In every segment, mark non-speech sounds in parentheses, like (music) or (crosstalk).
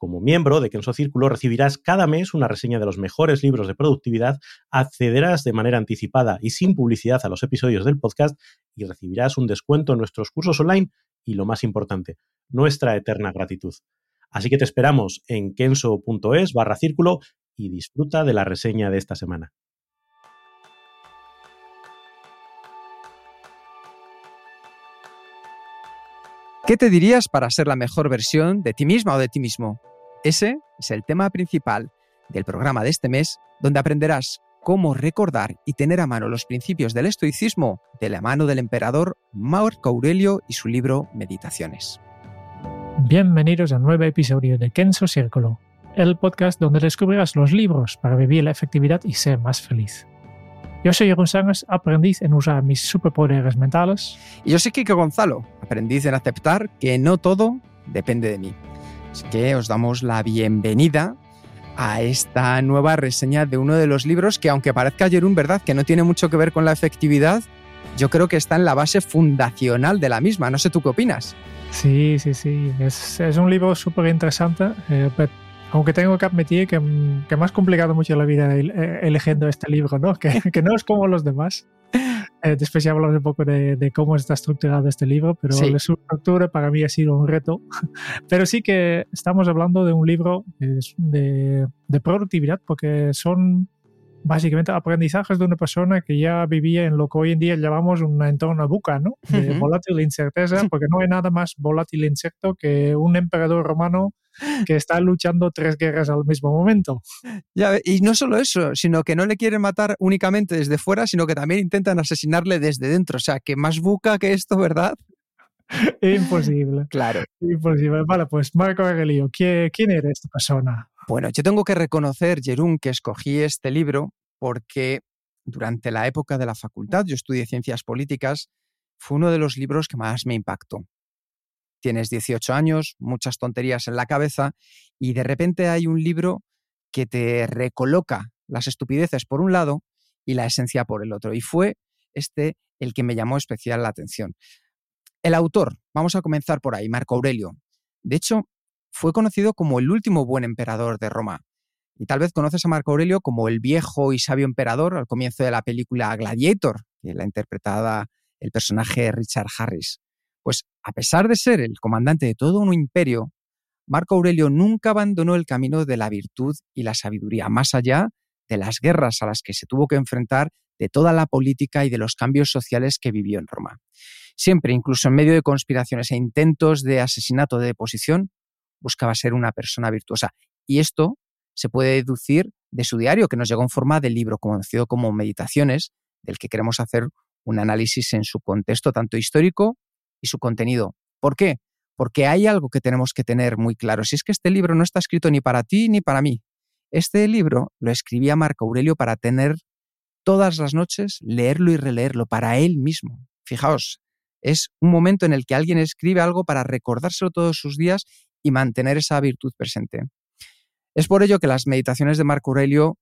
Como miembro de Kenso Círculo recibirás cada mes una reseña de los mejores libros de productividad, accederás de manera anticipada y sin publicidad a los episodios del podcast y recibirás un descuento en nuestros cursos online y, lo más importante, nuestra eterna gratitud. Así que te esperamos en kenso.es barra círculo y disfruta de la reseña de esta semana. ¿Qué te dirías para ser la mejor versión de ti misma o de ti mismo? Ese es el tema principal del programa de este mes, donde aprenderás cómo recordar y tener a mano los principios del estoicismo de la mano del emperador Marco Aurelio y su libro Meditaciones. Bienvenidos a un nuevo episodio de Kenso Círculo, el podcast donde descubrirás los libros para vivir la efectividad y ser más feliz. Yo soy Jeroen Sánchez, aprendiz en usar mis superpoderes mentales. Y yo soy Kike Gonzalo, aprendiz en aceptar que no todo depende de mí. Así que os damos la bienvenida a esta nueva reseña de uno de los libros que, aunque parezca Jerún, ¿verdad? Que no tiene mucho que ver con la efectividad, yo creo que está en la base fundacional de la misma. No sé tú qué opinas. Sí, sí, sí. Es, es un libro súper interesante. Eh, aunque tengo que admitir que, que me has complicado mucho la vida eh, eligiendo este libro, ¿no? (laughs) Que, que no es como los demás. (laughs) Eh, después ya hablamos un poco de, de, cómo está estructurado este libro, pero sí. estructura para mí ha sido un reto. (laughs) Pero sí que estamos hablando de un libro de, de productividad, porque son básicamente aprendizajes de una persona que ya vivía en lo que hoy en día llamamos un entorno buca, ¿no? De volátil incerteza, porque no hay nada más volátil e insecto que un emperador romano que está luchando tres guerras al mismo momento. Ya, y no solo eso, sino que no le quieren matar únicamente desde fuera, sino que también intentan asesinarle desde dentro. O sea, que más buca que esto, ¿verdad? (laughs) Imposible. Claro. Imposible. Vale, pues Marco Aurelio, ¿quién, ¿quién era esta persona? Bueno, yo tengo que reconocer, Jerún, que escogí este libro porque durante la época de la facultad, yo estudié ciencias políticas, fue uno de los libros que más me impactó. Tienes 18 años, muchas tonterías en la cabeza y de repente hay un libro que te recoloca las estupideces por un lado y la esencia por el otro. Y fue este el que me llamó especial la atención. El autor, vamos a comenzar por ahí, Marco Aurelio. De hecho, fue conocido como el último buen emperador de Roma. Y tal vez conoces a Marco Aurelio como el viejo y sabio emperador al comienzo de la película Gladiator, que la interpretaba el personaje Richard Harris. Pues a pesar de ser el comandante de todo un imperio, Marco Aurelio nunca abandonó el camino de la virtud y la sabiduría, más allá de las guerras a las que se tuvo que enfrentar, de toda la política y de los cambios sociales que vivió en Roma. Siempre, incluso en medio de conspiraciones e intentos de asesinato de deposición, buscaba ser una persona virtuosa. Y esto se puede deducir de su diario, que nos llegó en forma de libro conocido como Meditaciones, del que queremos hacer un análisis en su contexto tanto histórico y su contenido. ¿Por qué? Porque hay algo que tenemos que tener muy claro. Si es que este libro no está escrito ni para ti ni para mí. Este libro lo escribía Marco Aurelio para tener todas las noches, leerlo y releerlo para él mismo. Fijaos, es un momento en el que alguien escribe algo para recordárselo todos sus días y mantener esa virtud presente. Es por ello que las meditaciones de Marco Aurelio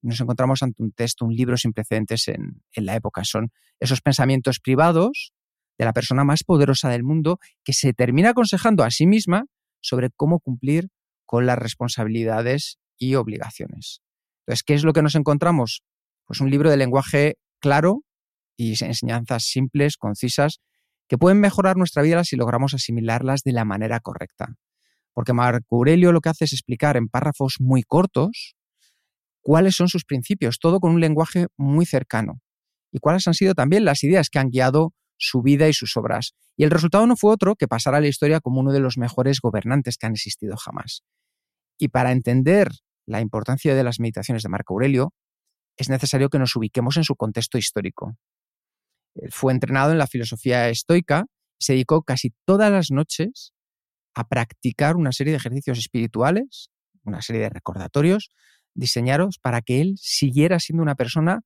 nos encontramos ante un texto, un libro sin precedentes en, en la época. Son esos pensamientos privados de la persona más poderosa del mundo que se termina aconsejando a sí misma sobre cómo cumplir con las responsabilidades y obligaciones. Entonces, ¿qué es lo que nos encontramos? Pues un libro de lenguaje claro y enseñanzas simples, concisas, que pueden mejorar nuestra vida si logramos asimilarlas de la manera correcta. Porque Marco Aurelio lo que hace es explicar en párrafos muy cortos cuáles son sus principios, todo con un lenguaje muy cercano. Y cuáles han sido también las ideas que han guiado su vida y sus obras. Y el resultado no fue otro que pasar a la historia como uno de los mejores gobernantes que han existido jamás. Y para entender la importancia de las meditaciones de Marco Aurelio, es necesario que nos ubiquemos en su contexto histórico. Él fue entrenado en la filosofía estoica se dedicó casi todas las noches a practicar una serie de ejercicios espirituales, una serie de recordatorios diseñados para que él siguiera siendo una persona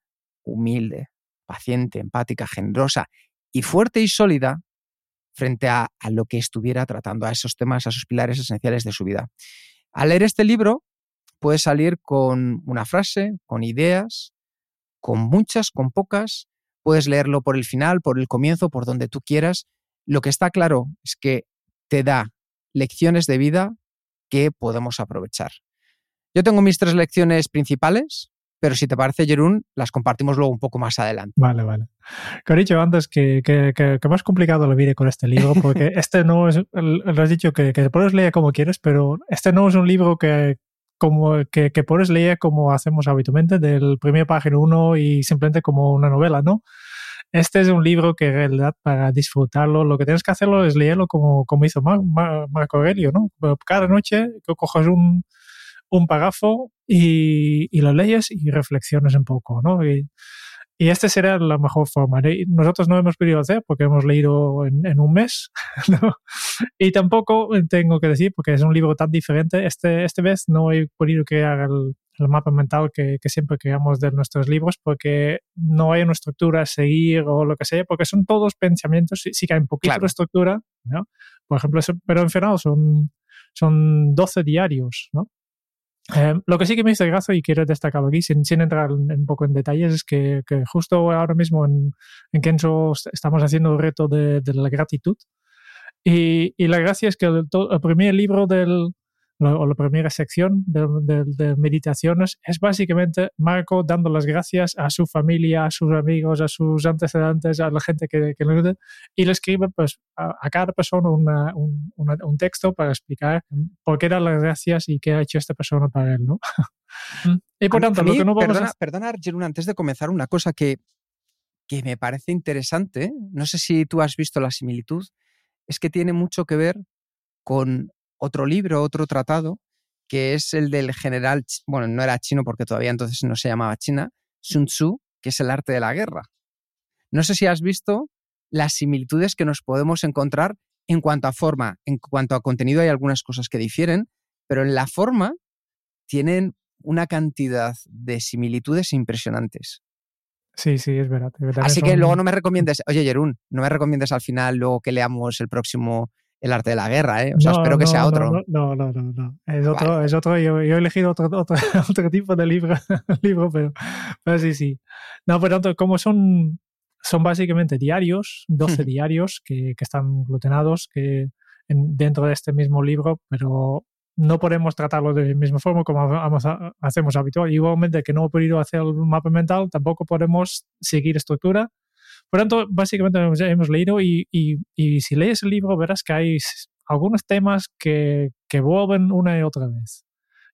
humilde, paciente, empática, generosa y fuerte y sólida frente a, lo que estuviera tratando, a esos temas, a esos pilares esenciales de su vida. Al leer este libro, puedes salir con una frase, con ideas, con muchas, con pocas. Puedes leerlo por el final, por el comienzo, por donde tú quieras. Lo que está claro es que te da lecciones de vida que podemos aprovechar. Yo tengo mis tres lecciones principales, pero si te parece, Jerún, las compartimos luego un poco más adelante. Vale, vale. Que he dicho antes que, que, que, que más complicado lo viene con este libro, (laughs) porque este no es, lo has dicho que, que puedes leer como quieres, pero este no es un libro que, como que, que puedes leer como hacemos habitualmente, del primer página uno y simplemente como una novela, ¿no? Este es un libro que en realidad para disfrutarlo, lo que tienes que hacerlo es leerlo como, como hizo Mar, Mar, Marco Aurelio, ¿no? Cada noche que cojas un, un párrafo y, y, lo leyes y reflexiones un poco, ¿no? Y, y esta será la mejor forma. Nosotros no hemos podido hacer porque hemos leído en, en un mes. (laughs) ¿no? Y tampoco tengo que decir, porque es un libro tan diferente, este, esta vez no he podido crear el, el mapa mental que, que, siempre creamos de nuestros libros porque no hay una estructura a seguir o lo que sea, porque son todos pensamientos, sí, sí que hay un poquito claro. de estructura, ¿no? Por ejemplo, pero en final son, son 12 diarios, ¿no? Eh, lo que sí que me hizo gracia y quiero destacarlo aquí, sin, sin entrar un poco en detalles, es que, que justo ahora mismo en, en, Kenzo estamos haciendo el reto de, de la gratitud. Y, y, la gracia es que el, el primer libro del, o la primera sección de, de, de, meditaciones es básicamente Marco dando las gracias a su familia, a sus amigos, a sus antecedentes, a la gente que, que le ayuda y le escribe pues, a, a cada persona una, un, una, un, texto para explicar por qué dar las gracias y qué ha hecho esta persona para él. ¿no? (laughs) y por tanto, mí, lo que no vamos perdona, a... perdona, Arjun, antes de comenzar, una cosa que, que me parece interesante, no sé si tú has visto la similitud, es que tiene mucho que ver con otro libro, otro tratado, que es el del general, bueno, no era chino porque todavía entonces no se llamaba China, Sun Tzu, que es el arte de la guerra. No sé si has visto las similitudes que nos podemos encontrar en cuanto a forma, en cuanto a contenido hay algunas cosas que difieren, pero en la forma tienen una cantidad de similitudes impresionantes. Sí, sí, es verdad. Es verdad Así que son... luego no me recomiendes, oye Jerún, no me recomiendes al final luego que leamos el próximo el arte de la guerra, ¿eh? O sea, no, espero que no, sea otro. No, no, no, no. Es otro, vale. es otro. Yo, yo, he elegido otro, otro, (laughs) otro tipo de libro, (laughs) libro pero, pero, sí, sí. No, por tanto, como son, son básicamente diarios, 12 diarios que, que, están glutenados que en, dentro de este mismo libro, pero no podemos tratarlo de la misma forma como vamos a, hacemos habitual. Igualmente que no he podido hacer el mapa mental, tampoco podemos seguir estructura por tanto, básicamente hemos leído y, y, y, si lees el libro verás que hay algunos temas que, que vuelven una y otra vez.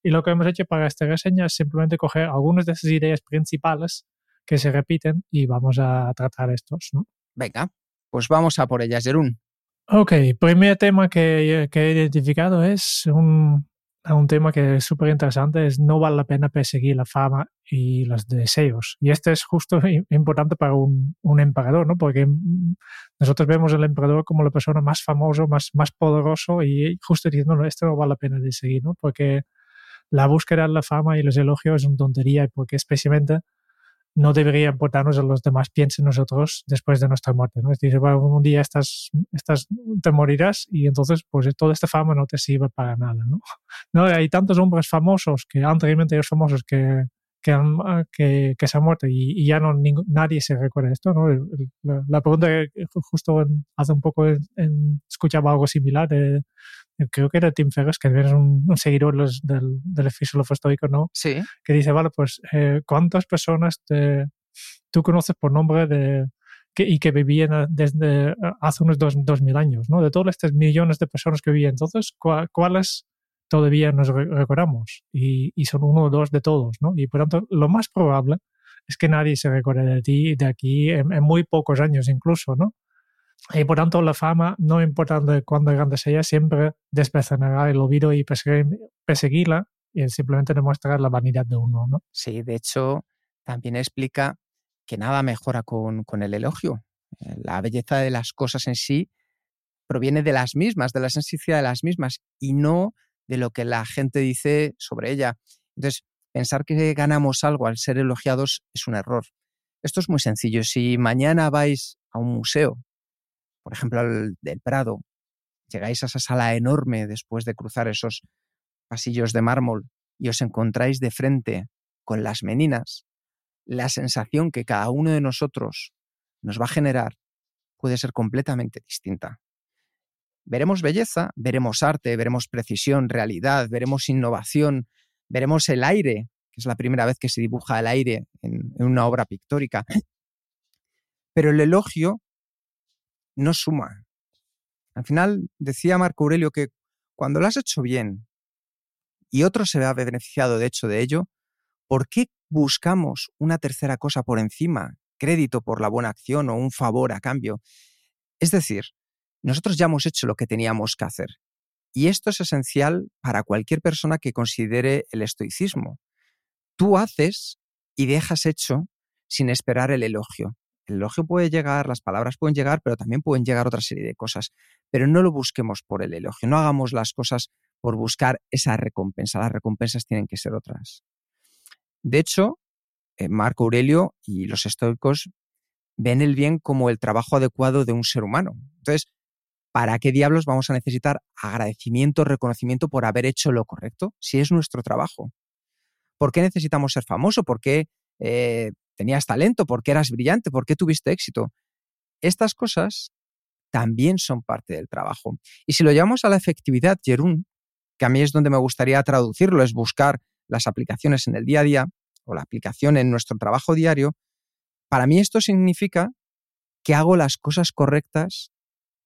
Y lo que hemos hecho para esta reseña es simplemente coger algunas de esas ideas principales que se repiten y vamos a tratar estos. ¿no? Venga, pues vamos a por ellas, Jerún. Ok, primer tema que, que he identificado es un, un tema que es súper interesante, es no vale la pena perseguir la fama y los deseos. Y este es justo (laughs) importante para un, un emperador, ¿no? Porque nosotros vemos al emperador como la persona más famosa, más, más poderoso y justo diciendo, no, esto no vale la pena de seguir, ¿no? Porque la búsqueda de la fama y los elogios es una tontería porque especialmente no debería importarnos a los demás piensen nosotros después de nuestra muerte. ¿no? Es decir, bueno, un día estás, estás, te morirás y entonces pues toda esta fama no te sirve para nada. ¿no? (laughs) ¿No? Hay tantos hombres famosos, que anteriormente ellos famosos, que, que, han, que, que, se han muerto y, y ya no ningún, nadie se recuerda esto. ¿no? La, la, pregunta que justo en, hace un poco en, en, escuchaba algo similar de, creo que era Tim Ferriss, que es un, un seguidor los, del, del filósofo estoico, ¿no? Sí. Que dice, vale, pues, eh, ¿cuántas personas te, tú conoces por nombre de, que, y que vivían desde hace unos dos, dos, mil años, ¿no? De todos estos millones de personas que vivían. Entonces, ¿cuáles todavía nos recordamos y, son uno o dos de todos, ¿no? Y por tanto, lo más probable es que nadie se recuerde de ti de aquí en, muy pocos años incluso, ¿no? Y por tanto, la fama, no importando cuándo grande sea, siempre despecenará el olvido y perseguirla y simplemente demuestra la vanidad de uno, ¿no? Sí, de hecho, también explica que nada mejora con, con el elogio. La belleza de las cosas en sí proviene de las mismas, de la esencia de las mismas y no de lo que la gente dice sobre ella. Entonces, pensar que ganamos algo al ser elogiados es un error. Esto es muy sencillo. Si mañana vais a un museo, por ejemplo, al del Prado, llegáis a esa sala enorme después de cruzar esos pasillos de mármol y os encontráis de frente con las meninas, la sensación que cada uno de nosotros nos va a generar puede ser completamente distinta. Veremos belleza, veremos arte, veremos precisión, realidad, veremos innovación, veremos el aire, que es la primera vez que se dibuja el aire en, una obra pictórica. Pero el elogio no suma. Al final decía Marco Aurelio que cuando lo has hecho bien y otro se ha beneficiado de hecho de ello, ¿por qué buscamos una tercera cosa por encima? Crédito por la buena acción o un favor a cambio. Es decir, nosotros ya hemos hecho lo que teníamos que hacer. Y esto es esencial para cualquier persona que considere el estoicismo. Tú haces y dejas hecho sin esperar el elogio. El elogio puede llegar, las palabras pueden llegar, pero también pueden llegar otra serie de cosas. Pero no lo busquemos por el elogio, no hagamos las cosas por buscar esa recompensa. Las recompensas tienen que ser otras. De hecho, eh, Marco Aurelio y los estoicos ven el bien como el trabajo adecuado de un ser humano. Entonces, ¿para qué diablos vamos a necesitar agradecimiento, reconocimiento por haber hecho lo correcto si es nuestro trabajo? ¿Por qué necesitamos ser famoso? ¿Por qué eh, tenías talento? ¿Por qué eras brillante? ¿Por qué tuviste éxito? Estas cosas también son parte del trabajo. Y si lo llevamos a la efectividad, Jerún, que a mí es donde me gustaría traducirlo, es buscar las aplicaciones en el día a día o la aplicación en nuestro trabajo diario, para mí esto significa que hago las cosas correctas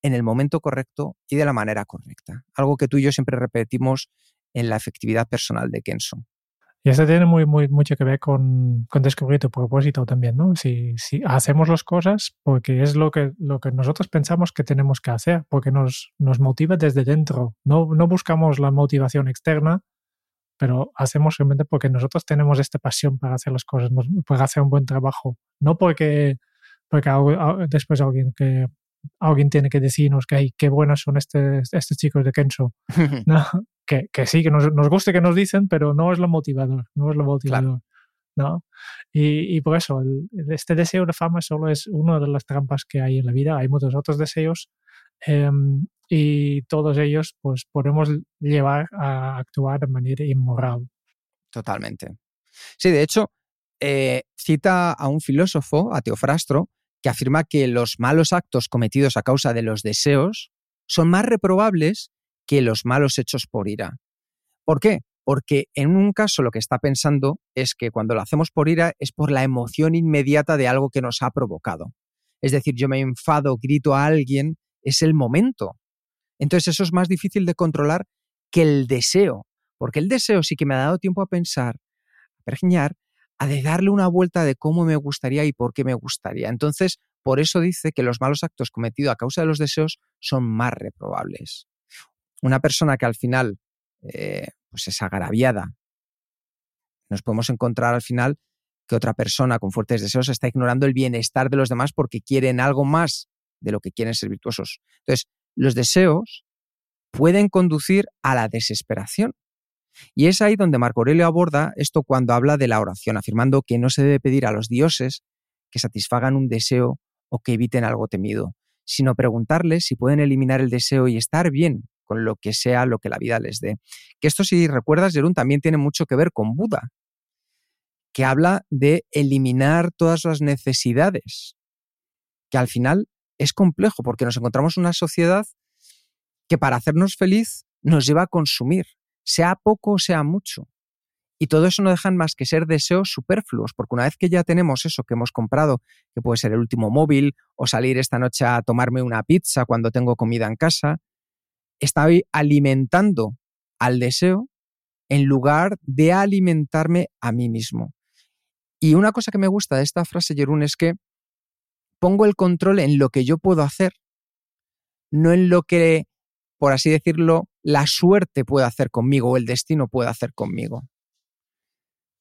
en el momento correcto y de la manera correcta. Algo que tú y yo siempre repetimos en la efectividad personal de Kenso. Y esto tiene muy, muy, mucho que ver con, descubrir tu propósito también, ¿no? Si, si, hacemos las cosas porque es lo que, lo que nosotros pensamos que tenemos que hacer, porque nos, nos motiva desde dentro. No, no buscamos la motivación externa, pero hacemos realmente porque nosotros tenemos esta pasión para hacer las cosas, para hacer un buen trabajo. No porque, porque después alguien que alguien tiene que decirnos que qué buenos son estos, estos chicos de Kenzo. (laughs) ¿no? que, que, sí, que nos, nos, guste que nos dicen, pero no es lo motivador, no es lo motivador. ¿no? Y, y, por eso, este deseo de fama solo es una de las trampas que hay en la vida. Hay muchos otros deseos em, y todos ellos pues podemos llevar a actuar de manera inmoral. Totalmente. Sí, de hecho, eh, cita a un filósofo, a Teofrastro, que afirma que los malos actos cometidos a causa de los deseos son más reprobables que los malos hechos por ira. ¿Por qué? Porque en un caso lo que está pensando es que cuando lo hacemos por ira es por la emoción inmediata de algo que nos ha provocado. Es decir, yo me enfado, grito a alguien, es el momento. Entonces eso es más difícil de controlar que el deseo, porque el deseo sí que me ha dado tiempo a pensar, a pergeñar, a de darle una vuelta de cómo me gustaría y por qué me gustaría. Entonces, por eso dice que los malos actos cometidos a causa de los deseos son más reprobables. Una persona que al final eh, pues es agraviada, nos podemos encontrar al final que otra persona con fuertes deseos está ignorando el bienestar de los demás porque quieren algo más de lo que quieren ser virtuosos. Entonces, los deseos pueden conducir a la desesperación. Y es ahí donde Marco Aurelio aborda esto cuando habla de la oración, afirmando que no se debe pedir a los dioses que satisfagan un deseo o que eviten algo temido, sino preguntarles si pueden eliminar el deseo y estar bien con lo que sea lo que la vida les dé. Que esto, si recuerdas, Jerún, también tiene mucho que ver con Buda, que habla de eliminar todas las necesidades, que al final es complejo porque nos encontramos en una sociedad que para hacernos feliz nos lleva a consumir, sea poco o sea mucho. Y todo eso no dejan más que ser deseos superfluos, porque una vez que ya tenemos eso que hemos comprado, que puede ser el último móvil o salir esta noche a tomarme una pizza cuando tengo comida en casa, estoy alimentando al deseo en lugar de alimentarme a mí mismo. Y una cosa que me gusta de esta frase, Jerún, es que pongo el control en lo que yo puedo hacer, no en lo que, por así decirlo, la suerte puede hacer conmigo o el destino puede hacer conmigo.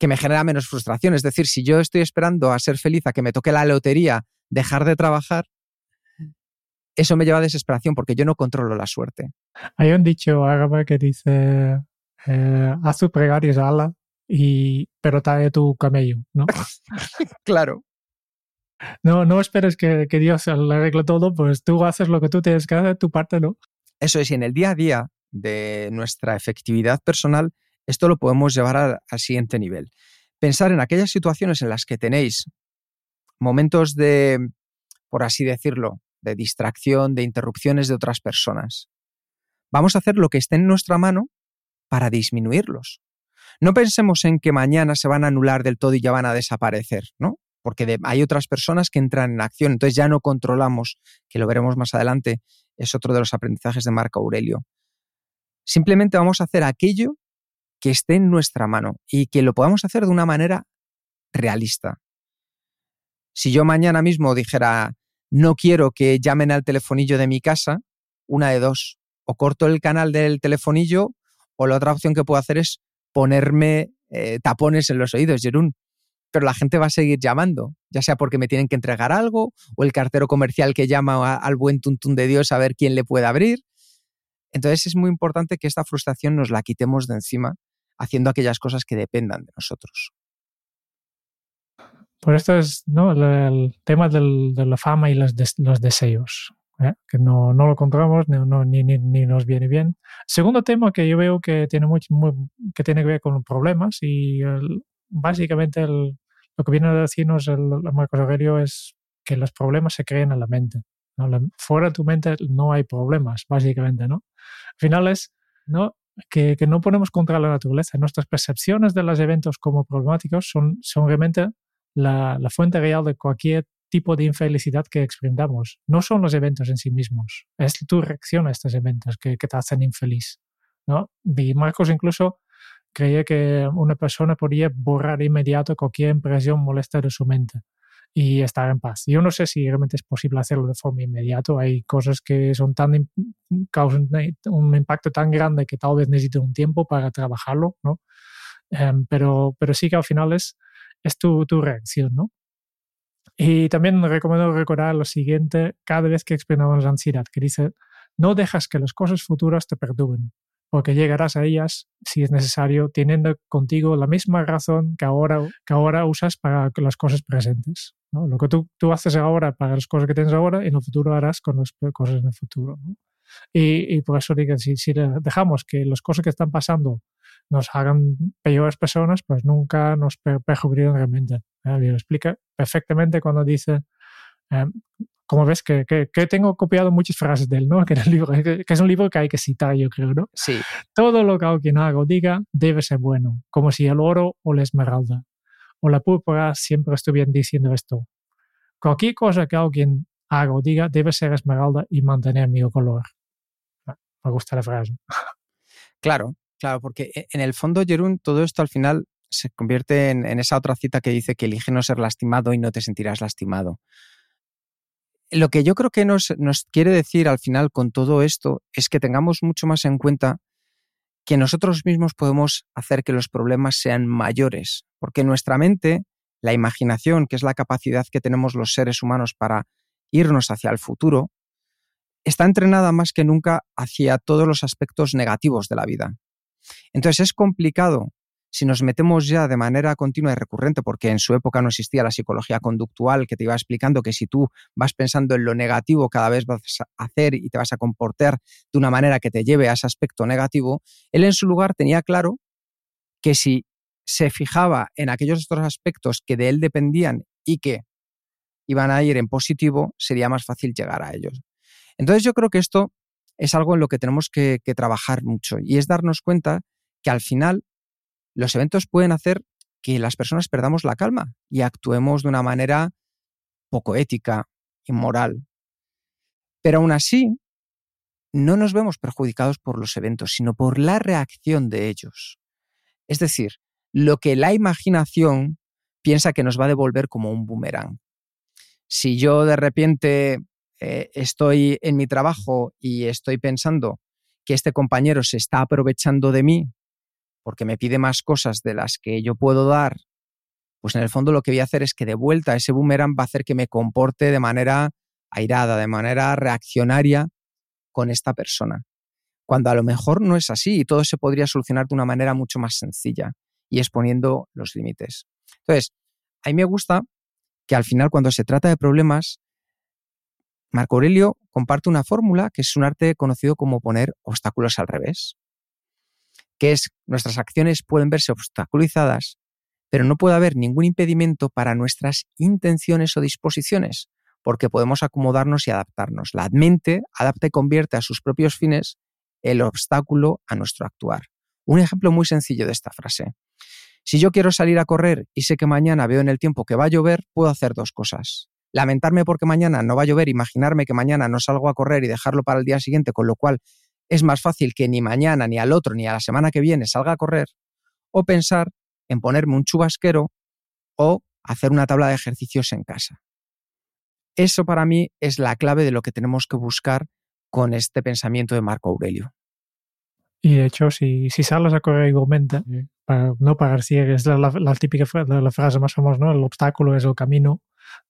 Que me genera menos frustración. Es decir, si yo estoy esperando a ser feliz, a que me toque la lotería, dejar de trabajar, eso me lleva a desesperación porque yo no controlo la suerte. Hay un dicho árabe que dice, eh, haz tu pregarias ala, y, pero trae tu camello, ¿no? (laughs) claro. No, no esperes que, que Dios le arregle todo, pues tú haces lo que tú tienes que hacer, tu parte no. Eso es, y en el día a día de nuestra efectividad personal, esto lo podemos llevar al, siguiente nivel. Pensar en aquellas situaciones en las que tenéis momentos de, por así decirlo, de distracción, de interrupciones de otras personas. Vamos a hacer lo que esté en nuestra mano para disminuirlos. No pensemos en que mañana se van a anular del todo y ya van a desaparecer, ¿no? Porque hay otras personas que entran en acción, entonces ya no controlamos, que lo veremos más adelante, es otro de los aprendizajes de Marco Aurelio. Simplemente vamos a hacer aquello que esté en nuestra mano y que lo podamos hacer de una manera realista. Si yo mañana mismo dijera, no quiero que llamen al telefonillo de mi casa, una de dos, o corto el canal del telefonillo o la otra opción que puedo hacer es ponerme eh, tapones en los oídos, Jerún. Pero la gente va a seguir llamando, ya sea porque me tienen que entregar algo o el cartero comercial que llama al buen tuntún de Dios a ver quién le puede abrir. Entonces es muy importante que esta frustración nos la quitemos de encima haciendo aquellas cosas que dependan de nosotros. Pues esto es el, tema del, de la fama y los, deseos, ¿eh? que no, no, lo controlamos ni, ni, ni, nos viene bien. Segundo tema que yo veo que tiene, que, tiene que ver con problemas y el, básicamente el, lo que viene a decirnos el, el Marcos Aurelio es que los problemas se crean en la mente. ¿no? La, fuera de tu mente no hay problemas, básicamente. ¿no? Al final es ¿no? Que, que, no ponemos contra la naturaleza. Nuestras percepciones de los eventos como problemáticos son, son realmente la, la, fuente real de cualquier tipo de infelicidad que experimentamos. No son los eventos en sí mismos, es tu reacción a estos eventos que, que te hacen infeliz. ¿no? Y Marcos incluso creía que una persona podía borrar inmediato cualquier impresión molesta de su mente y estar en paz. Yo no sé si realmente es posible hacerlo de forma inmediata. Hay cosas que son tan causan un impacto tan grande que tal vez necesite un tiempo para trabajarlo, ¿no? Um, pero, pero sí que al final es es tu, tu reacción, ¿no? Y también recomiendo recordar lo siguiente cada vez que experimentamos ansiedad, que dice, no dejas que las cosas futuras te perturben, porque llegarás a ellas, si es necesario, teniendo contigo la misma razón que ahora, que ahora usas para las cosas presentes. ¿no? Lo que tú, tú haces ahora para las cosas que tienes ahora, en el futuro harás con las cosas en el futuro. ¿no? Y, y, por eso digo, si, si dejamos que las cosas que están pasando nos hagan peores personas, pues nunca nos perjudican realmente. ¿eh? lo explica perfectamente cuando dice, como ves que, que, que, tengo copiado muchas frases de él, ¿no? (laughs) Que, el libro, que, es un libro que hay que citar, yo creo, ¿no? Sí. Todo lo que alguien haga o diga debe ser bueno, como si el oro o la esmeralda o la púrpura siempre estuvieran diciendo esto. Cualquier cosa que alguien haga o diga debe ser esmeralda y mantener mi color. Me gusta la frase. Claro, Claro, porque e, en el fondo, Jerún, todo esto al final se convierte en, en, esa otra cita que dice que elige no ser lastimado y no te sentirás lastimado. Lo que yo creo que nos, quiere decir al final con todo esto es que tengamos mucho más en cuenta que nosotros mismos podemos hacer que los problemas sean mayores, porque nuestra mente, la imaginación, que es la capacidad que tenemos los seres humanos para irnos hacia el futuro, está entrenada más que nunca hacia todos los aspectos negativos de la vida. Entonces es complicado si nos metemos ya de manera continua y recurrente, porque en su época no existía la psicología conductual que te iba explicando que si tú vas pensando en lo negativo cada vez vas a hacer y te vas a comportar de una manera que te lleve a ese aspecto negativo, él en su lugar tenía claro que si se fijaba en aquellos otros aspectos que de él dependían y que iban a ir en positivo, sería más fácil llegar a ellos. Entonces yo creo que esto es algo en lo que tenemos que, trabajar mucho y es darnos cuenta que al final los eventos pueden hacer que las personas perdamos la calma y actuemos de una manera poco ética, inmoral. Pero aún así, no nos vemos perjudicados por los eventos, sino por la reacción de ellos. Es decir, lo que la imaginación piensa que nos va a devolver como un boomerang. Si yo de repente eh, estoy en mi trabajo y estoy pensando que este compañero se está aprovechando de mí porque me pide más cosas de las que yo puedo dar, pues en el fondo lo que voy a hacer es que de vuelta ese boomerang va a hacer que me comporte de manera airada, de manera reaccionaria con esta persona. Cuando a lo mejor no es así y todo se podría solucionar de una manera mucho más sencilla y exponiendo los límites. Entonces, a mí me gusta que al final cuando se trata de problemas, Marco Aurelio comparte una fórmula que es un arte conocido como poner obstáculos al revés, que es nuestras acciones pueden verse obstaculizadas, pero no puede haber ningún impedimento para nuestras intenciones o disposiciones, porque podemos acomodarnos y adaptarnos. La mente adapta y convierte a sus propios fines el obstáculo a nuestro actuar. Un ejemplo muy sencillo de esta frase. Si yo quiero salir a correr y sé que mañana veo en el tiempo que va a llover, puedo hacer dos cosas. Lamentarme porque mañana no va a llover, imaginarme que mañana no salgo a correr y dejarlo para el día siguiente, con lo cual es más fácil que ni mañana, ni al otro, ni a la semana que viene salga a correr, o pensar en ponerme un chubasquero o hacer una tabla de ejercicios en casa. Eso para mí es la clave de lo que tenemos que buscar con este pensamiento de Marco Aurelio. Y de hecho, si, si sales a correr igualmente, para no pagar ciegues, la, la, típica la, frase más famosa, ¿no? El obstáculo es el camino.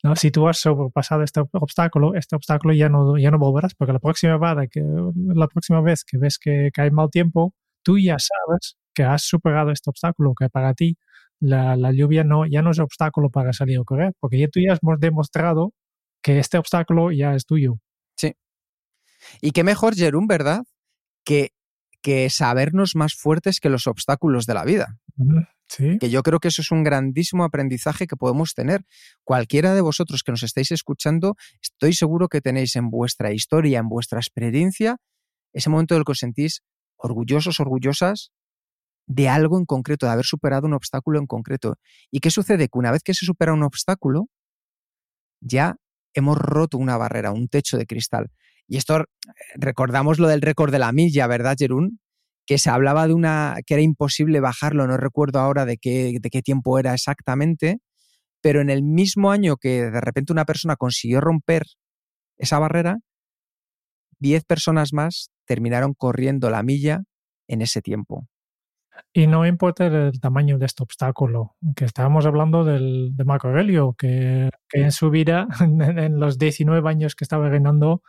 ¿No? Si tú has sobrepasado este obstáculo, este obstáculo ya no, ya no volverás, porque la próxima, vez que, la próxima vez que ves que, hay mal tiempo, tú ya sabes que has superado este obstáculo, que para ti la, la, lluvia no, ya no es obstáculo para salir a correr, porque ya tú ya has demostrado que este obstáculo ya es tuyo. Sí. Y qué mejor, Jerún, ¿verdad? Que, que sabernos más fuertes que los obstáculos de la vida. Sí. Que yo creo que eso es un grandísimo aprendizaje que podemos tener. Cualquiera de vosotros que nos estáis escuchando, estoy seguro que tenéis en vuestra historia, en vuestra experiencia, ese momento del que os sentís orgullosos, orgullosas de algo en concreto, de haber superado un obstáculo en concreto. ¿Y qué sucede? Que una vez que se supera un obstáculo, ya hemos roto una barrera, un techo de cristal. Y esto recordamos lo del récord de la milla, ¿verdad, Jerún? Que se hablaba de una que era imposible bajarlo, no recuerdo ahora de qué, de qué tiempo era exactamente, pero en el mismo año que de repente una persona consiguió romper esa barrera, 10 personas más terminaron corriendo la milla en ese tiempo. Y no importa el tamaño de este obstáculo, que estábamos hablando del, de Marco Aurelio, que, en su vida, (laughs) en, en, los 19 años que estaba reinando,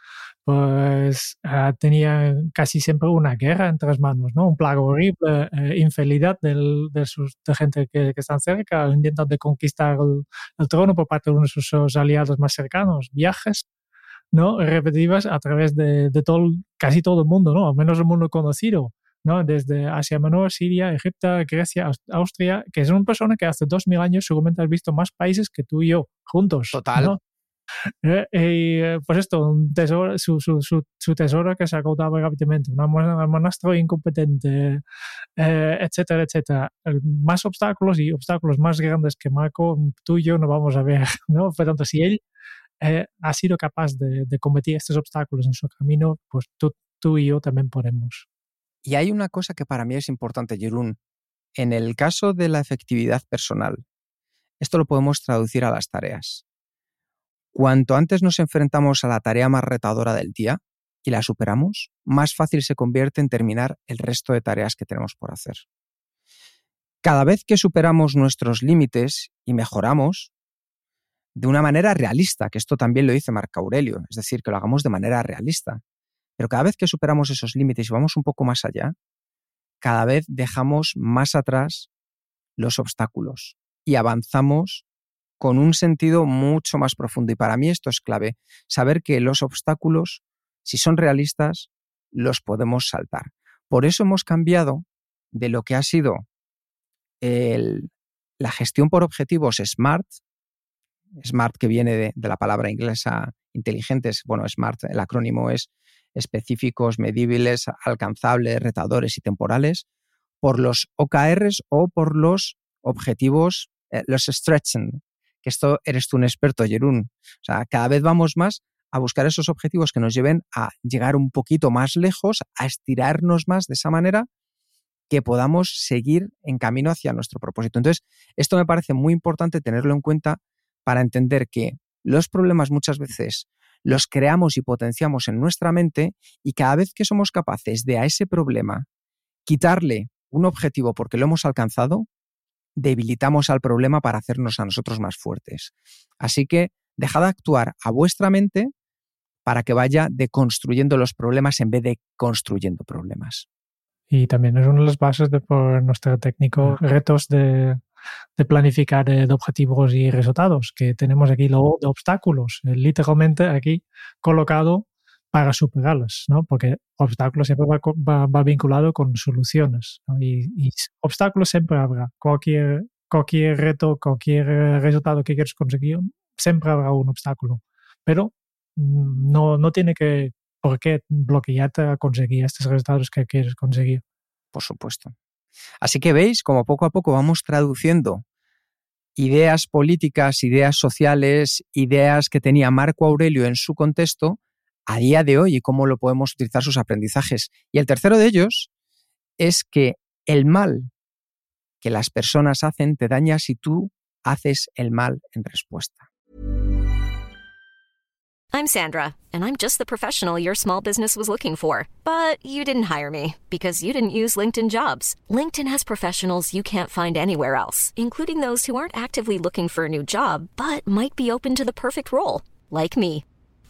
pues uh, tenía casi siempre una guerra entre las manos, ¿no? Un plago horrible, eh, infidelidad del, de, sus, de gente que, que están cerca, intentos de conquistar el, el, trono por parte de uno de sus aliados más cercanos, viajes, ¿no? Repetitivas a través de, de todo, casi todo el mundo, ¿no? Al menos el mundo conocido. ¿no? desde Asia Menor, Siria, Egipto, Grecia, Austria, que es una persona que hace dos mil años seguramente has visto más países que tú y yo juntos. Total. ¿no? Eh, y pues esto, un tesoro, su, su, su, su, tesoro que se agotaba rápidamente, un monastro incompetente, eh, etcétera, etcétera. Más obstáculos y obstáculos más grandes que Marco, tú y yo no vamos a ver, (laughs) ¿no? Por tanto, si él eh, ha sido capaz de, de combatir estos obstáculos en su camino, pues tú, tú y yo también podemos. Y hay una cosa que para mí es importante, Jerún. En el caso de la efectividad personal, esto lo podemos traducir a las tareas. Cuanto antes nos enfrentamos a la tarea más retadora del día y la superamos, más fácil se convierte en terminar el resto de tareas que tenemos por hacer. Cada vez que superamos nuestros límites y mejoramos de una manera realista, que esto también lo dice Marco Aurelio, es decir, que lo hagamos de manera realista, pero cada vez que superamos esos límites y vamos un poco más allá, cada vez dejamos más atrás los obstáculos y avanzamos con un sentido mucho más profundo. Y para mí esto es clave, saber que los obstáculos, si son realistas, los podemos saltar. Por eso hemos cambiado de lo que ha sido la gestión por objetivos SMART, SMART que viene de, de la palabra inglesa inteligentes, bueno, SMART, el acrónimo es específicos, medibles, alcanzables, retadores y temporales, por los OKRs o por los objetivos, eh, los stretching, que esto eres tú un experto, Jerún. O sea, cada vez vamos más a buscar esos objetivos que nos lleven a llegar un poquito más lejos, a estirarnos más de esa manera que podamos seguir en camino hacia nuestro propósito. Entonces, esto me parece muy importante tenerlo en cuenta para entender que los problemas muchas veces los creamos y potenciamos en nuestra mente y cada vez que somos capaces de a ese problema quitarle un objetivo porque lo hemos alcanzado, debilitamos al problema para hacernos a nosotros más fuertes. Así que dejad actuar a vuestra mente para que vaya deconstruyendo los problemas en vez de construyendo problemas. Y también es una de las bases de por nuestro técnico retos de, planificar eh, de objetivos y resultados, que tenemos aquí lo de obstáculos, eh, literalmente aquí colocado para superarlos, ¿no? Porque obstáculos siempre va, vinculado con soluciones, y, obstáculos siempre habrá. Cualquier, cualquier reto, cualquier resultado que quieras conseguir, siempre habrá un obstáculo. Pero mm, no, no tiene que por qué bloquearte a conseguir estos resultados que quieres conseguir. Por supuesto. Así que veis como poco a poco vamos traduciendo ideas políticas, ideas sociales, ideas que tenía Marco Aurelio en su contexto a día de hoy y cómo lo podemos utilizar sus aprendizajes. Y el tercero de ellos es que el mal que las personas hacen te daña si tú haces el mal en respuesta. I'm Sandra, and I'm just the professional your small business was looking for. But you didn't hire me because you didn't use LinkedIn jobs. LinkedIn has professionals you can't find anywhere else, including those who aren't actively looking for a new job but might be open to the perfect role, like me.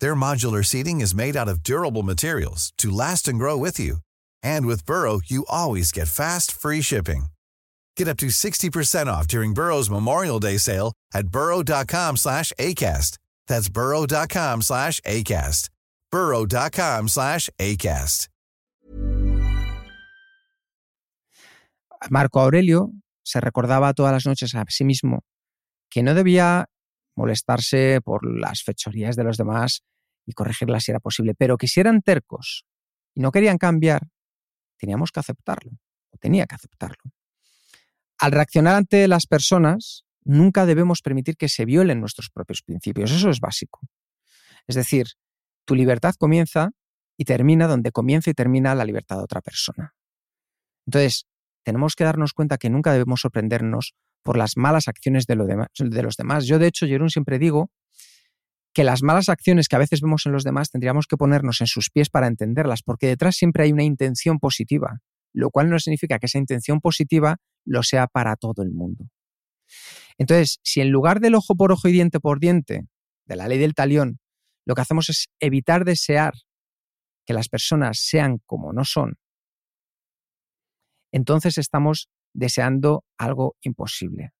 Their modular seating is made out of durable materials to last and grow with you. And with Burrow, you always get fast, free shipping. Get up to 60% off during Burrow's Memorial Day sale at burrow.com slash ACAST. That's burrow.com slash ACAST. burrow.com slash ACAST. Marco Aurelio se recordaba todas las noches a sí mismo que no debía molestarse por las fechorías de los demás y corregirlas si era posible, pero que si eran tercos y no querían cambiar, teníamos que aceptarlo, tenía que aceptarlo. Al reaccionar ante las personas, nunca debemos permitir que se violen nuestros propios principios, eso es básico. Es decir, tu libertad comienza y termina donde comienza y termina la libertad de otra persona. Entonces, tenemos que darnos cuenta que nunca debemos sorprendernos por las malas acciones de, los demás. Yo, de hecho, Jerón, siempre digo que las malas acciones que a veces vemos en los demás tendríamos que ponernos en sus pies para entenderlas, porque detrás siempre hay una intención positiva, lo cual no significa que esa intención positiva lo sea para todo el mundo. Entonces, si en lugar del ojo por ojo y diente por diente, de la ley del talión, lo que hacemos es evitar desear que las personas sean como no son, entonces estamos deseando algo imposible.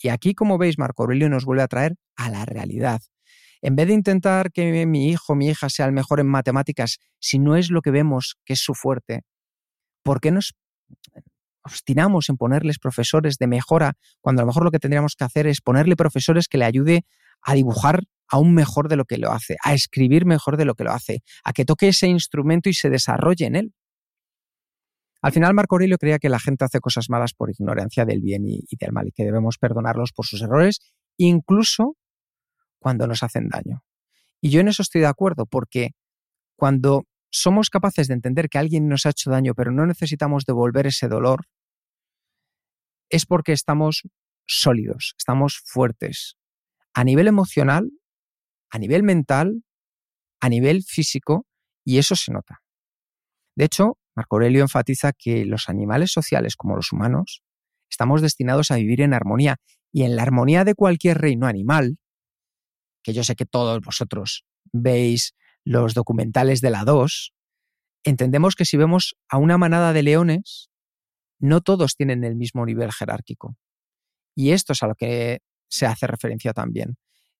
Y aquí, como veis, Marco Aurelio nos vuelve a traer a la realidad. En vez de intentar que mi hijo, mi hija sea el mejor en matemáticas, si no es lo que vemos que es su fuerte, ¿por qué nos obstinamos en ponerles profesores de mejora cuando a lo mejor lo que tendríamos que hacer es ponerle profesores que le ayude a dibujar aún mejor de lo que lo hace, a escribir mejor de lo que lo hace, a que toque ese instrumento y se desarrolle en él? Al final, Marco Aurelio creía que la gente hace cosas malas por ignorancia del bien y, del mal y que debemos perdonarlos por sus errores, incluso cuando nos hacen daño. Y yo en eso estoy de acuerdo, porque cuando somos capaces de entender que alguien nos ha hecho daño, pero no necesitamos devolver ese dolor, es porque estamos sólidos, estamos fuertes, a nivel emocional, a nivel mental, a nivel físico, y eso se nota. De hecho, Marco Aurelio enfatiza que los animales sociales como los humanos estamos destinados a vivir en armonía y en la armonía de cualquier reino animal, que yo sé que todos vosotros veis los documentales de la 2, entendemos que si vemos a una manada de leones, no todos tienen el mismo nivel jerárquico. Y esto es a lo que se hace referencia también,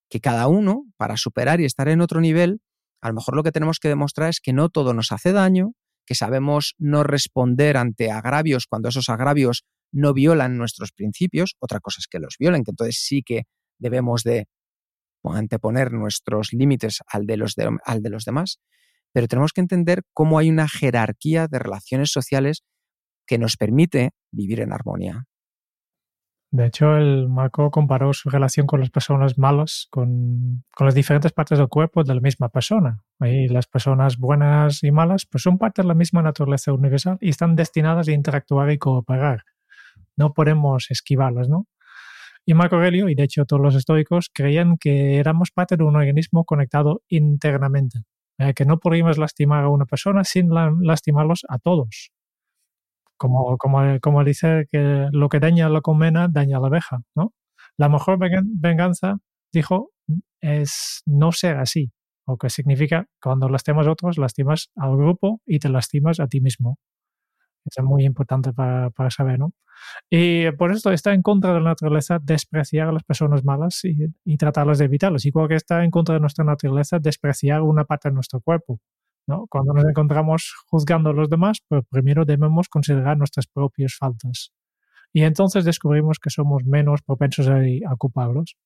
que cada uno, para superar y estar en otro nivel, a lo mejor lo que tenemos que demostrar es que no todo nos hace daño, que sabemos no responder ante agravios cuando esos agravios no violan nuestros principios, otra cosa es que los violen, que entonces sí que debemos de anteponer nuestros límites al de los, al de los demás, pero tenemos que entender cómo hay una jerarquía de relaciones sociales que nos permite vivir en armonía. De hecho, Marco comparó su relación con las personas malas con, con, las diferentes partes del cuerpo de la misma persona. Y las personas buenas y malas pues son parte de la misma naturaleza universal y están destinadas a interactuar y cooperar. No podemos esquivarlas, ¿no? Y Marco Aurelio, y de hecho todos los estoicos, creían que éramos parte de un organismo conectado internamente, eh, que no podíamos lastimar a una persona sin lastimarlos a todos. Como, como, como dice que lo que daña a la colmena daña a la abeja, ¿no? La mejor venganza, dijo, es no ser así, o que significa cuando lastimas a otros, lastimas al grupo y te lastimas a ti mismo. Eso es muy importante para, para saber, ¿no? Y por esto está en contra de la naturaleza despreciar a las personas malas y, y tratarlas de evitarlas. Igual que está en contra de nuestra naturaleza despreciar una parte de nuestro cuerpo. ¿No? Cuando nos encontramos juzgando a los demás, pues primero debemos considerar nuestras propias faltas. Y entonces descubrimos que somos menos propensos a, a culparlos.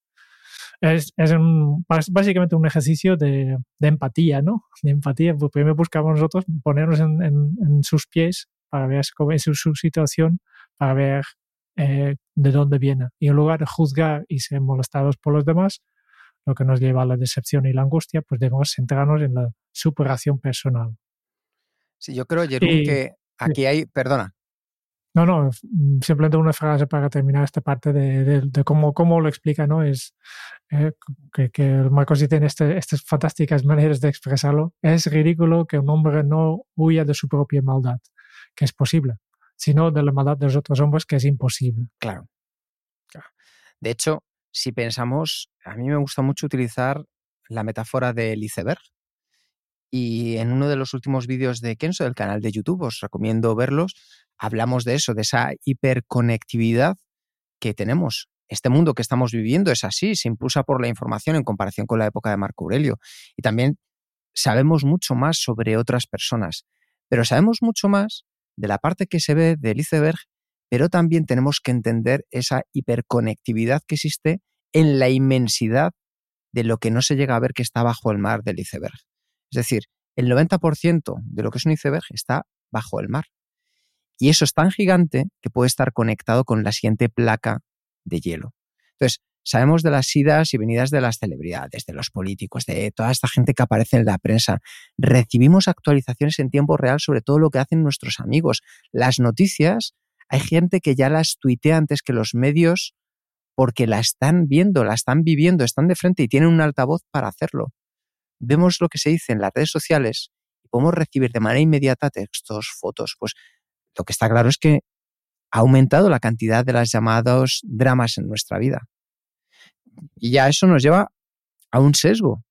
Es, es un, básicamente un ejercicio de, de, empatía, ¿no? De empatía. Pues primero buscamos nosotros ponernos en, en, en sus pies para ver cómo es su situación, para ver eh, de dónde viene. Y en lugar de juzgar y ser molestados por los demás, lo que nos lleva a la decepción y la angustia, pues debemos centrarnos en la superación personal. Sí, yo creo, Jerón, que aquí hay, perdona. No, no, simplemente una frase para terminar esta parte de, de, cómo, cómo, lo explica, ¿no? Es eh, que, que Marcos tiene este, estas fantásticas maneras de expresarlo. Es ridículo que un hombre no huya de su propia maldad que es posible, sino de la maldad de los otros hombres, que es imposible. Claro. De hecho, si pensamos, a mí me gusta mucho utilizar la metáfora del iceberg. Y en uno de los últimos vídeos de Kenzo, del canal de YouTube, os recomiendo verlos, hablamos de eso, de esa hiperconectividad que tenemos. Este mundo que estamos viviendo es así, se impulsa por la información en comparación con la época de Marco Aurelio. Y también sabemos mucho más sobre otras personas, pero sabemos mucho más de la parte que se ve del iceberg, pero también tenemos que entender esa hiperconectividad que existe en la inmensidad de lo que no se llega a ver que está bajo el mar del iceberg. Es decir, el 90% de lo que es un iceberg está bajo el mar. Y eso es tan gigante que puede estar conectado con la siguiente placa de hielo. Entonces, sabemos de las idas y venidas de las celebridades, de los políticos, de toda esta gente que aparece en la prensa. Recibimos actualizaciones en tiempo real sobre todo lo que hacen nuestros amigos. Las noticias, hay gente que ya las tuitea antes que los medios porque la están viendo, la están viviendo, están de frente y tienen un altavoz para hacerlo. Vemos lo que se dice en las redes sociales y podemos recibir de manera inmediata textos, fotos. Pues lo que está claro es que ha aumentado la cantidad de las llamadas dramas en nuestra vida. Y ya eso nos lleva a un sesgo.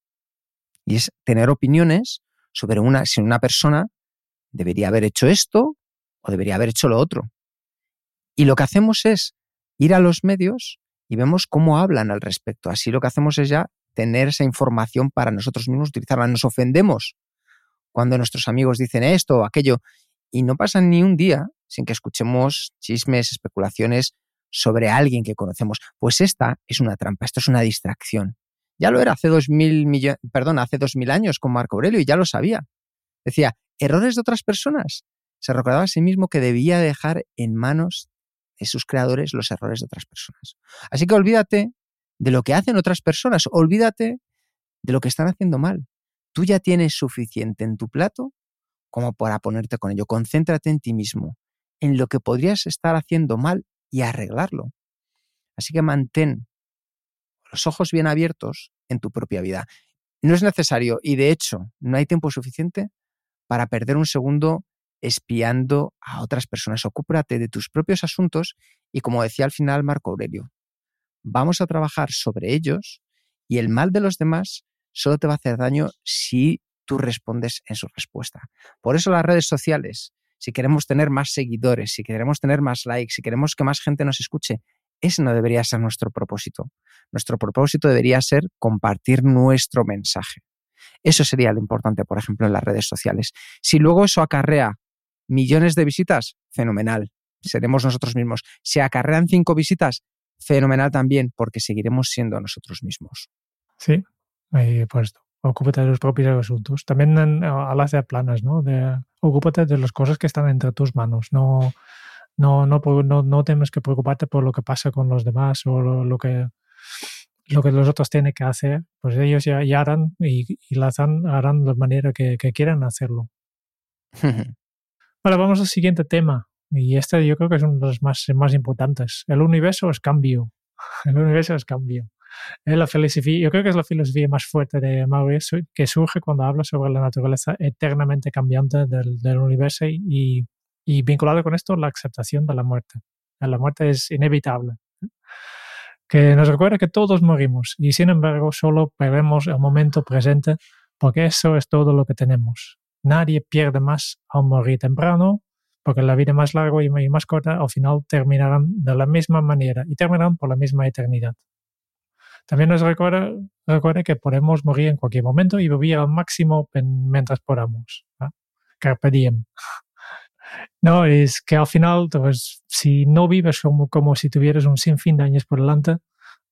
Y es tener opiniones sobre una, si una persona debería haber hecho esto o debería haber hecho lo otro. Y lo que hacemos es ir a los medios y vemos cómo hablan al respecto. Así lo que hacemos es ya tener esa información para nosotros mismos, utilizarla. Nos ofendemos cuando nuestros amigos dicen esto o aquello y no pasa ni un día sin que escuchemos chismes, especulaciones sobre alguien que conocemos. Pues esta es una trampa, esto es una distracción. Ya lo era hace dos mil perdón, hace dos mil años con Marco Aurelio y ya lo sabía. Decía, errores de otras personas. Se recordaba a sí mismo que debía dejar en manos sus creadores los errores de otras personas. Así que olvídate de lo que hacen otras personas, olvídate de lo que están haciendo mal. Tú ya tienes suficiente en tu plato como para ponerte con ello. Concéntrate en ti mismo, en lo que podrías estar haciendo mal y arreglarlo. Así que mantén los ojos bien abiertos en tu propia vida. No es necesario y de hecho no hay tiempo suficiente para perder un segundo espiando a otras personas. Ocúpate de tus propios asuntos y como decía al final Marco Aurelio, vamos a trabajar sobre ellos y el mal de los demás solo te va a hacer daño si tú respondes en su respuesta. Por eso las redes sociales si queremos tener más seguidores, si queremos tener más likes, si queremos que más gente nos escuche, ese no debería ser nuestro propósito. Nuestro propósito debería ser compartir nuestro mensaje. Eso sería lo importante, por ejemplo, en las redes sociales. Si luego eso acarrea millones de visitas, fenomenal. Seremos nosotros mismos. Si acarrean cinco visitas, fenomenal también, porque seguiremos siendo nosotros mismos. Sí, puesto. Ocúpate de los propios asuntos. También hablas de planas, ¿no? De, ocúpate de las cosas que están entre tus manos. No, no, no, no, no tienes que preocuparte por lo que pasa con los demás o lo, que lo que los otros tienen que hacer, pues ellos ya, ya harán y, y las harán, harán de manera que, que quieran hacerlo. (laughs) Vale, vamos al siguiente tema. Y este yo creo que es uno de los más, más importantes. El universo es cambio. (laughs) El universo es cambio. Es la filosofía, yo creo que es la filosofía más fuerte de Maurice que surge cuando habla sobre la naturaleza eternamente cambiante del, del universo y, y, vinculado con esto la aceptación de la muerte. La muerte es inevitable. Que nos recuerda que todos morimos y sin embargo solo perdemos el momento presente porque eso es todo lo que tenemos. Nadie pierde más al morir temprano porque la vida más larga y más corta al final terminarán de la misma manera y terminarán por la misma eternidad. También nos recuerda, que podemos morir en cualquier momento y vivir al máximo mientras podamos. Carpe diem. (laughs) No, es que al final, pues, si no vives como, como si tuvieras un sinfín de años por delante,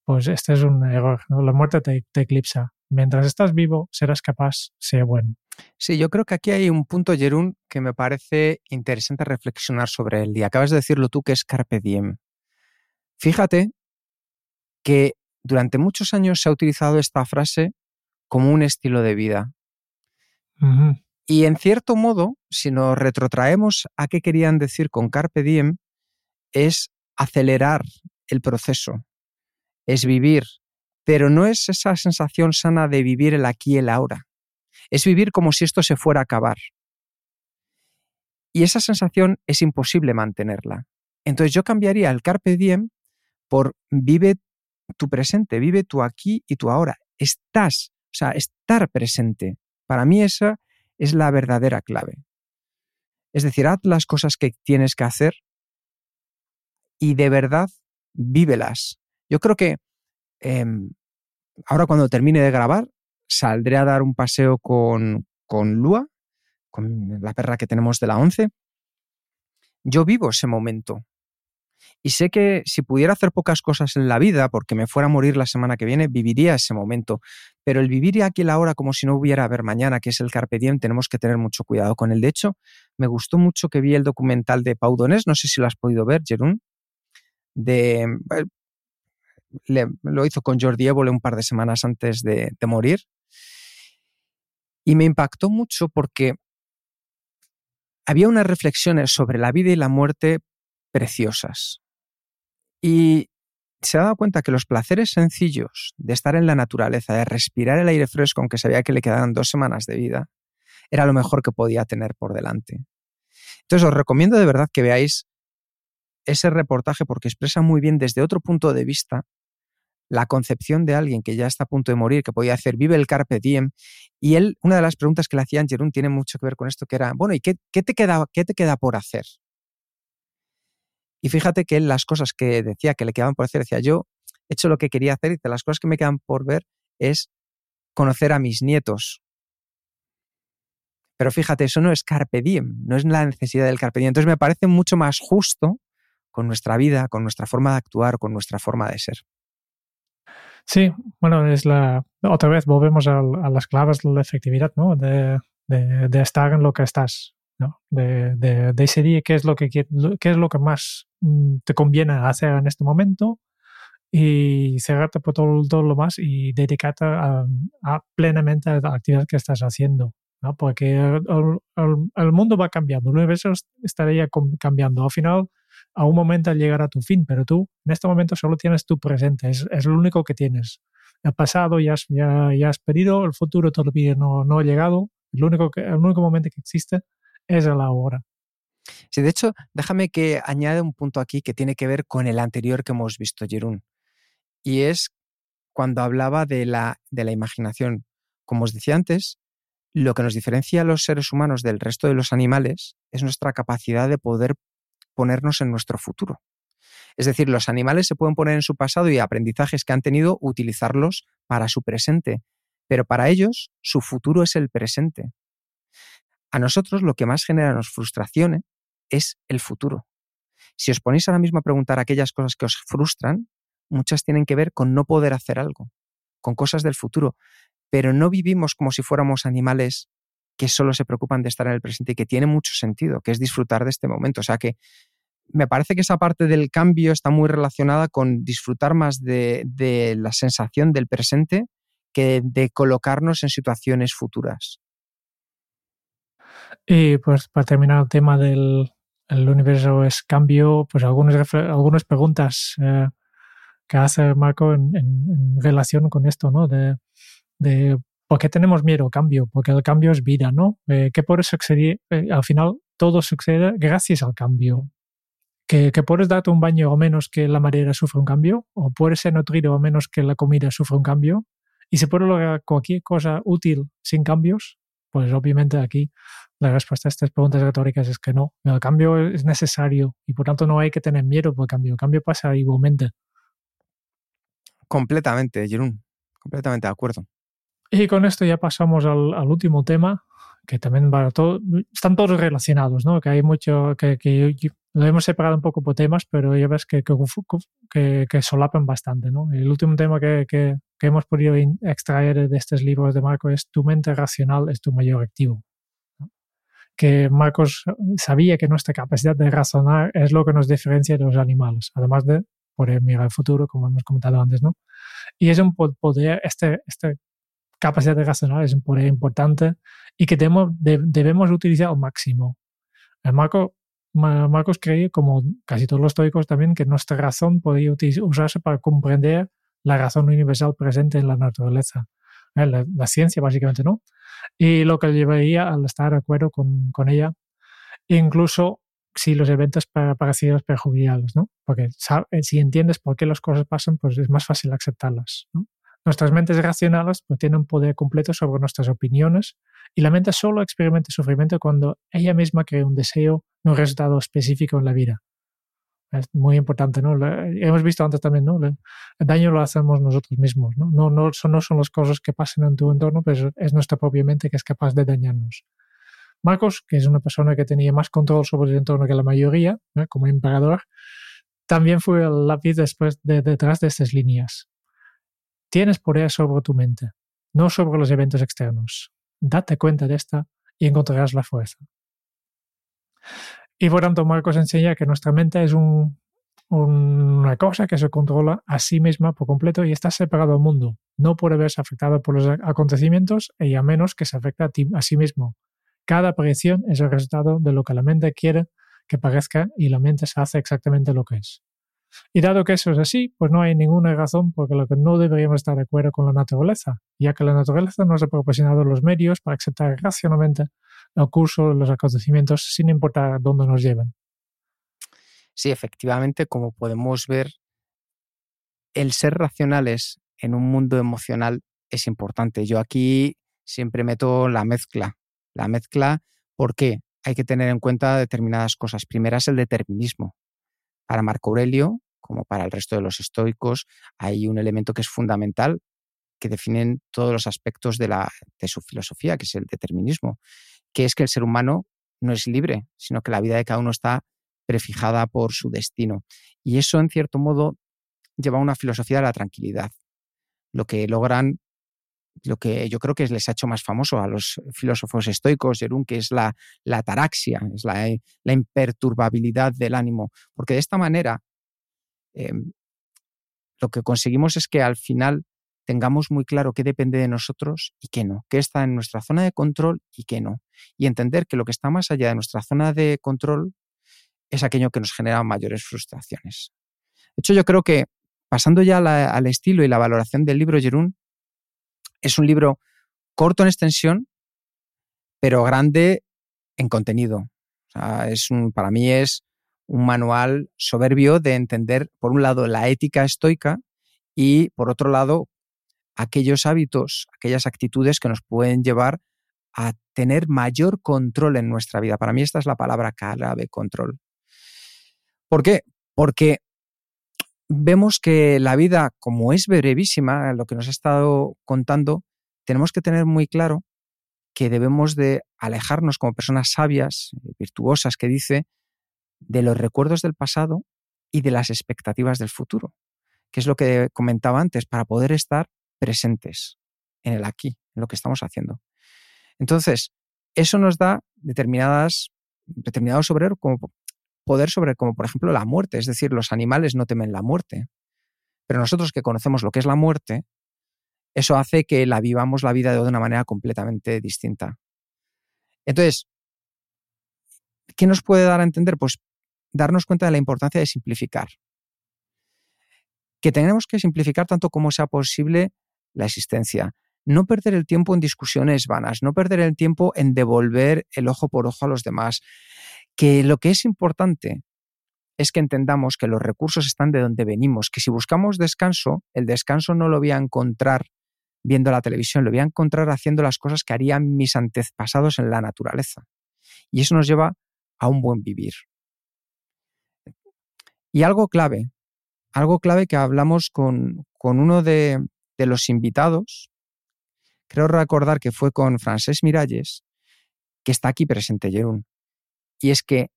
pues este es un error. La muerte te, te eclipsa. Mientras estás vivo, serás capaz, sea bueno. Sí, yo creo que aquí hay un punto, Jerún, que me parece interesante reflexionar sobre él. Y acabas de decirlo tú, que es Carpe Diem. Fíjate que durante muchos años se ha utilizado esta frase como un estilo de vida. Y en cierto modo, si nos retrotraemos a qué querían decir con Carpe Diem, es acelerar el proceso, es vivir, pero no es esa sensación sana de vivir el aquí y el ahora es vivir como si esto se fuera a acabar. Y esa sensación es imposible mantenerla. Entonces yo cambiaría el carpe diem por vive tu presente, vive tu aquí y tu ahora. Estás, o sea, estar presente. Para mí esa es la verdadera clave. Es decir, haz las cosas que tienes que hacer y de verdad vívelas. Yo creo que em, ahora cuando termine de grabar saldré a dar un paseo con, con Lua, con la perra que tenemos de la 11. Yo vivo ese momento. Y sé que si pudiera hacer pocas cosas en la vida, porque me fuera a morir la semana que viene, viviría ese momento. Pero el vivir aquí la hora como si no hubiera ver mañana, que es el Carpe Diem, tenemos que tener mucho cuidado con él. De hecho, me gustó mucho que vi el documental de Pau Donés, no sé si lo has podido ver, Jerún, de, lo hizo con Jordi Évole un par de semanas antes de, de morir. Y me impactó mucho porque había unas reflexiones sobre la vida y la muerte preciosas. Y se daba cuenta que los placeres sencillos de estar en la naturaleza, de respirar el aire fresco, aunque sabía que le quedaban dos semanas de vida, era lo mejor que podía tener por delante. Entonces os recomiendo de verdad que veáis ese reportaje porque expresa muy bien desde otro punto de vista la concepción de alguien que ya está a punto de morir, que podía hacer vive el carpe diem. Y él, una de las preguntas que le hacían Jerún tiene mucho que ver con esto, que era, bueno, ¿y qué, te, queda, qué te queda por hacer? Y fíjate que él las cosas que decía que le quedaban por hacer, decía, yo he hecho lo que quería hacer y de las cosas que me quedan por ver es conocer a mis nietos. Pero fíjate, eso no es carpe diem, no es la necesidad del carpe diem. Entonces me parece mucho más justo con nuestra vida, con nuestra forma de actuar, con nuestra forma de ser. Sí, bueno, es la. Otra vez volvemos a, las claves de la efectividad, ¿no? De, de, estar en lo que estás, ¿no? De, de, decidir qué es lo que qué es lo que más mm, te conviene hacer en este momento y cerrarte por todo, todo lo más y dedicarte a, plenamente a la actividad que estás haciendo. ¿no? Porque el, el, mundo va cambiando, el universo estaría cambiando. Al final, a un momento llegar a tu fin, pero tú en este momento solo tienes tu presente, es, es lo único que tienes. El pasado ya has, ya, ya has el futuro todavía no, no ha llegado, el único, el único momento que existe es el ahora. Sí, de hecho, déjame que añade un punto aquí que tiene que ver con el anterior que hemos visto, Jerún, y es cuando hablaba de la, de la imaginación. Como os decía antes, lo que nos diferencia a los seres humanos del resto de los animales es nuestra capacidad de poder ponernos en nuestro futuro. Es decir, los animales se pueden poner en su pasado y aprendizajes que han tenido, utilizarlos para su presente. pero para ellos su futuro es el presente. A nosotros lo que más genera nos frustraciones es el futuro. Si os ponéis ahora mismo a preguntar aquellas cosas que os frustran, muchas tienen que ver con no poder hacer algo, con cosas del futuro, pero no vivimos como si fuéramos animales que solo se preocupan de estar en el presente y que tiene mucho sentido, que es disfrutar de este momento. O sea que me parece que esa parte del cambio está muy relacionada con disfrutar más de, la sensación del presente que de colocarnos en situaciones futuras. Y pues para terminar el tema del universo es cambio, pues algunas, algunas preguntas eh, que hace Marco en, relación con esto, ¿no? De, por qué tenemos miedo al cambio, porque el cambio es vida, ¿no? Eh, que por eso sucede, eh, al final todo sucede gracias al cambio. Que, que, puedes darte un baño o menos que la madera sufre un cambio, o puedes ser nutrido o menos que la comida sufre un cambio, y se puede lograr cualquier cosa útil sin cambios, pues obviamente aquí la respuesta a estas preguntas retóricas es que no. El cambio es necesario y por tanto no hay que tener miedo por el cambio. El cambio pasa igualmente. Completamente, Jerón. Completamente de acuerdo. Y con esto ya pasamos al, último tema, que también va todo, están todos relacionados, ¿no? Que hay mucho, que, que lo hemos separado un poco por temas, pero ya ves que, que, que solapan bastante, ¿no? El último tema que, que, hemos podido extraer de estos libros de Marco es tu mente racional es tu mayor activo. Que Marcos sabía que nuestra capacidad de razonar es lo que nos diferencia de los animales, además de poder mirar el futuro, como hemos comentado antes, ¿no? Y es un poder, este, esta capacidad de razonar es un poder importante y que debemos, debemos utilizar al máximo. El Marco Marcos cree, como casi todos los estoicos también, que nuestra razón podría usarse para comprender la razón universal presente en la naturaleza, ¿eh? la, ciencia básicamente, ¿no? Y lo que llevaría al estar de acuerdo con, con ella, incluso si los eventos parecidos perjudiciales, ¿no? Porque eh, si entiendes por qué las cosas pasan, pues es más fácil aceptarlas. Nuestras mentes racionales pues, tienen poder completo sobre nuestras opiniones y la mente solo experimenta sufrimiento cuando ella misma crea un deseo, un resultado específico en la vida. Es muy importante, ¿no? hemos visto antes también, ¿no? el daño lo hacemos nosotros mismos, ¿no? No, no, son, no son las cosas que pasan en tu entorno, pero es nuestra propia mente que es capaz de dañarnos. Marcos, que es una persona que tenía más control sobre el entorno que la mayoría, como emperador, también fue el lápiz después de, detrás de estas líneas. Tienes poder sobre tu mente, no sobre los eventos externos. Date cuenta de esta y encontrarás la fuerza. Y por tanto, Marcos enseña que nuestra mente es una cosa que se controla a sí misma por completo y está separado del mundo. No puede verse afectado por los acontecimientos y a menos que se afecte a, a sí mismo. Cada aparición es el resultado de lo que la mente quiere que parezca y la mente se hace exactamente lo que es. Y dado que eso es así, pues no hay ninguna razón por la que no deberíamos estar de acuerdo con la naturaleza, ya que la naturaleza nos ha proporcionado los medios para aceptar racionalmente el curso de los acontecimientos sin importar dónde nos lleven. Sí, efectivamente, como podemos ver, el ser racionales en un mundo emocional es importante. Yo aquí siempre meto la mezcla. La mezcla, ¿por qué? Hay que tener en cuenta determinadas cosas. Primera es el determinismo. Para Marco Aurelio, como para el resto de los estoicos, hay un elemento que es fundamental que definen todos los aspectos de, la, de su filosofía, que es el determinismo, que es que el ser humano no es libre, sino que la vida de cada uno está prefijada por su destino. Y eso, en cierto modo, lleva a una filosofía de la tranquilidad. Lo que logran, lo que yo creo que les ha hecho más famoso a los filósofos estoicos, Jerún, que es la, la taraxia, es la, la, imperturbabilidad del ánimo. Porque de esta manera, em, lo que conseguimos es que al final tengamos muy claro qué depende de nosotros y qué no, qué está en nuestra zona de control y qué no. Y entender que lo que está más allá de nuestra zona de control es aquello que nos genera mayores frustraciones. De hecho, yo creo que pasando ya al estilo y la valoración del libro, Jerún, es un libro corto en extensión, pero grande en contenido. es un, para mí es un manual soberbio de entender, por un lado, la ética estoica y, por otro lado, aquellos hábitos, aquellas actitudes que nos pueden llevar a tener mayor control en nuestra vida. Para mí esta es la palabra clave, control. ¿Por qué? Porque vemos que la vida, como es brevísima, lo que nos ha estado contando, tenemos que tener muy claro que debemos de alejarnos como personas sabias, virtuosas, que dice, de los recuerdos del pasado y de las expectativas del futuro, que es lo que comentaba antes, para poder estar presentes en el aquí, en lo que estamos haciendo. Entonces, eso nos da determinadas, determinados sobre como poder sobre, como por ejemplo la muerte, es decir, los animales no temen la muerte, pero nosotros que conocemos lo que es la muerte, eso hace que la vivamos la vida de una manera completamente distinta. Entonces, ¿qué nos puede dar a entender? Pues darnos cuenta de la importancia de simplificar. Que tenemos que simplificar tanto como sea posible la existencia. No perder el tiempo en discusiones vanas, no perder el tiempo en devolver el ojo por ojo a los demás. Que lo que es importante es que entendamos que los recursos están de donde venimos, que si buscamos descanso, el descanso no lo voy a encontrar viendo la televisión, lo voy a encontrar haciendo las cosas que harían mis antepasados en la naturaleza. Y eso nos lleva a un buen vivir. Y algo clave, algo clave que hablamos con, uno de, de, los invitados, creo recordar que fue con Francés Miralles, que está aquí presente, Jerún. Y es que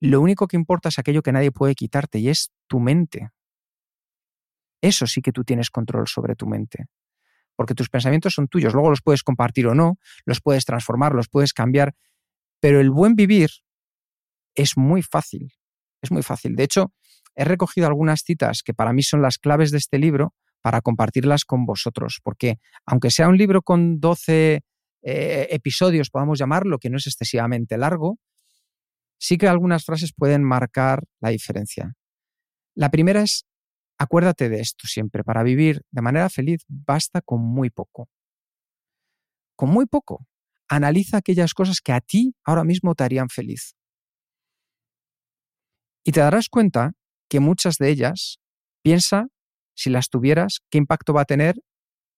lo único que importa es aquello que nadie puede quitarte y es tu mente. Eso sí que tú tienes control sobre tu mente porque tus pensamientos son tuyos. Luego los puedes compartir o no, los puedes transformar, los puedes cambiar, pero el buen vivir es muy fácil, es muy fácil. De hecho, he recogido algunas citas que para mí son las claves de este libro para compartirlas con vosotros, porque aunque sea un libro con 12 eh, episodios, podamos llamarlo, que no es excesivamente largo, sí que algunas frases pueden marcar la diferencia. La primera es Acuérdate de esto siempre, para vivir de manera feliz basta con muy poco. Con muy poco. Analiza aquellas cosas que a ti ahora mismo te harían feliz. Y te darás cuenta que muchas de ellas, piensa, si las tuvieras, qué impacto va a tener,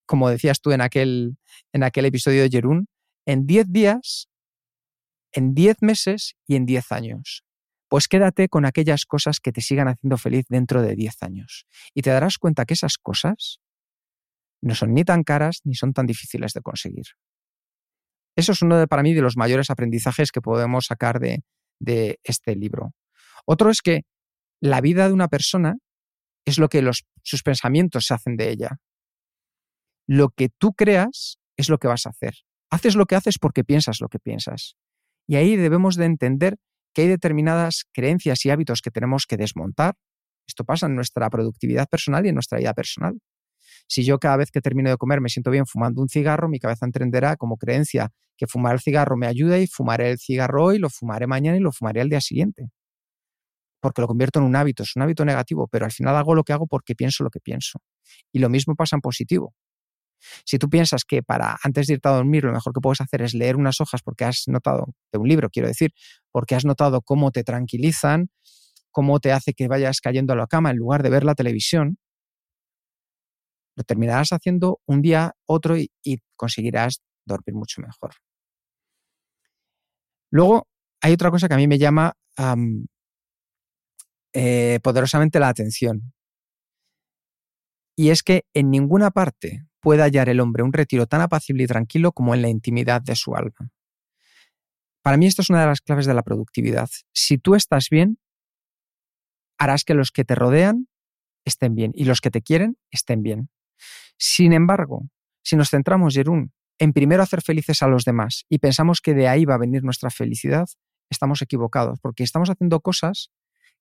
como decías tú en aquel, en aquel episodio de Jerún, en 10 días, en 10 meses y en 10 años pues quédate con aquellas cosas que te sigan haciendo feliz dentro de 10 años. Y te darás cuenta que esas cosas no son ni tan caras ni son tan difíciles de conseguir. Eso es uno de, para mí de los mayores aprendizajes que podemos sacar de, de este libro. Otro es que la vida de una persona es lo que los, sus pensamientos se hacen de ella. Lo que tú creas es lo que vas a hacer. Haces lo que haces porque piensas lo que piensas. Y ahí debemos de entender que hay determinadas creencias y hábitos que tenemos que desmontar. Esto pasa en nuestra productividad personal y en nuestra vida personal. Si yo cada vez que termino de comer me siento bien fumando un cigarro, mi cabeza entenderá como creencia que fumar el cigarro me ayuda y fumaré el cigarro hoy, lo fumaré mañana y lo fumaré al día siguiente. Porque lo convierto en un hábito, es un hábito negativo, pero al final hago lo que hago porque pienso lo que pienso. Y lo mismo pasa en positivo. Si tú piensas que para antes de irte a dormir lo mejor que puedes hacer es leer unas hojas porque has notado, de un libro quiero decir, porque has notado cómo te tranquilizan, cómo te hace que vayas cayendo a la cama en lugar de ver la televisión, lo terminarás haciendo un día, otro y, conseguirás dormir mucho mejor. Luego, hay otra cosa que a mí me llama eh, poderosamente la atención. Y es que en ninguna parte puede hallar el hombre un retiro tan apacible y tranquilo como en la intimidad de su alma. Para mí esto es una de las claves de la productividad. Si tú estás bien, harás que los que te rodean estén bien y los que te quieren estén bien. Sin embargo, si nos centramos, Jerún, en primero hacer felices a los demás y pensamos que de ahí va a venir nuestra felicidad, estamos equivocados, porque estamos haciendo cosas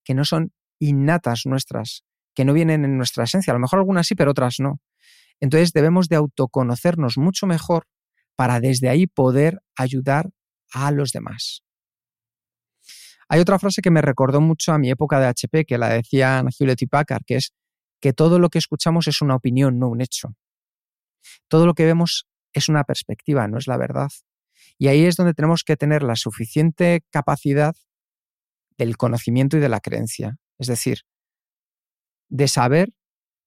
que no son innatas nuestras, que no vienen en nuestra esencia. A lo mejor algunas sí, pero otras no. Entonces debemos de autoconocernos mucho mejor para desde ahí poder ayudar a los demás. Hay otra frase que me recordó mucho a mi época de HP, que la decían Hewlett y Packard, que es que todo lo que escuchamos es una opinión, no un hecho. Todo lo que vemos es una perspectiva, no es la verdad. Y ahí es donde tenemos que tener la suficiente capacidad del conocimiento y de la creencia. Es decir, de saber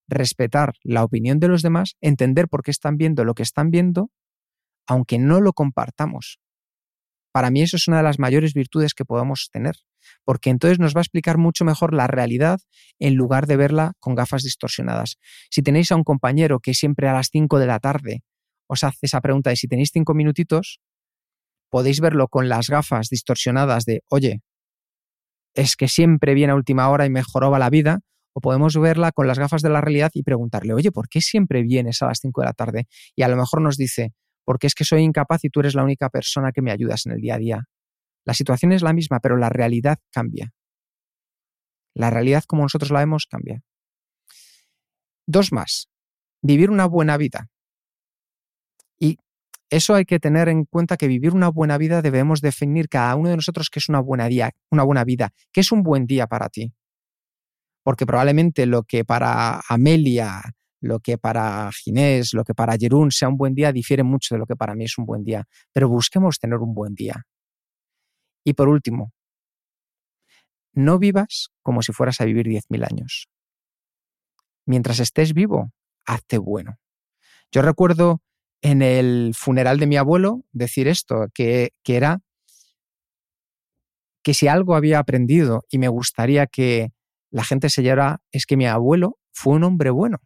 respetar la opinión de los demás, entender por qué están viendo lo que están viendo, aunque no lo compartamos. Para mí eso es una de las mayores virtudes que podemos tener, porque entonces nos va a explicar mucho mejor la realidad en lugar de verla con gafas distorsionadas. Si tenéis a un compañero que siempre a las 5 de la tarde os hace esa pregunta de si tenéis cinco minutitos, podéis verlo con las gafas distorsionadas de, oye, es que siempre viene a última hora y mejoraba la vida, o podemos verla con las gafas de la realidad y preguntarle, oye, ¿por qué siempre vienes a las 5 de la tarde? Y a lo mejor nos dice, porque es que soy incapaz y tú eres la única persona que me ayudas en el día a día. La situación es la misma, pero la realidad cambia. La realidad como nosotros la vemos cambia. Dos más. Vivir una buena vida. Y eso hay que tener en cuenta que vivir una buena vida debemos definir cada uno de nosotros qué es una buena, día, una buena vida, qué es un buen día para ti porque probablemente lo que para Amelia, lo que para Ginés, lo que para Jerún sea un buen día difiere mucho de lo que para mí es un buen día, pero busquemos tener un buen día. Y por último, no vivas como si fueras a vivir 10.000 años. Mientras estés vivo, hazte bueno. Yo recuerdo en el funeral de mi abuelo decir esto, que, que era que si algo había aprendido y me gustaría que la gente se llora es que mi abuelo fue un hombre bueno.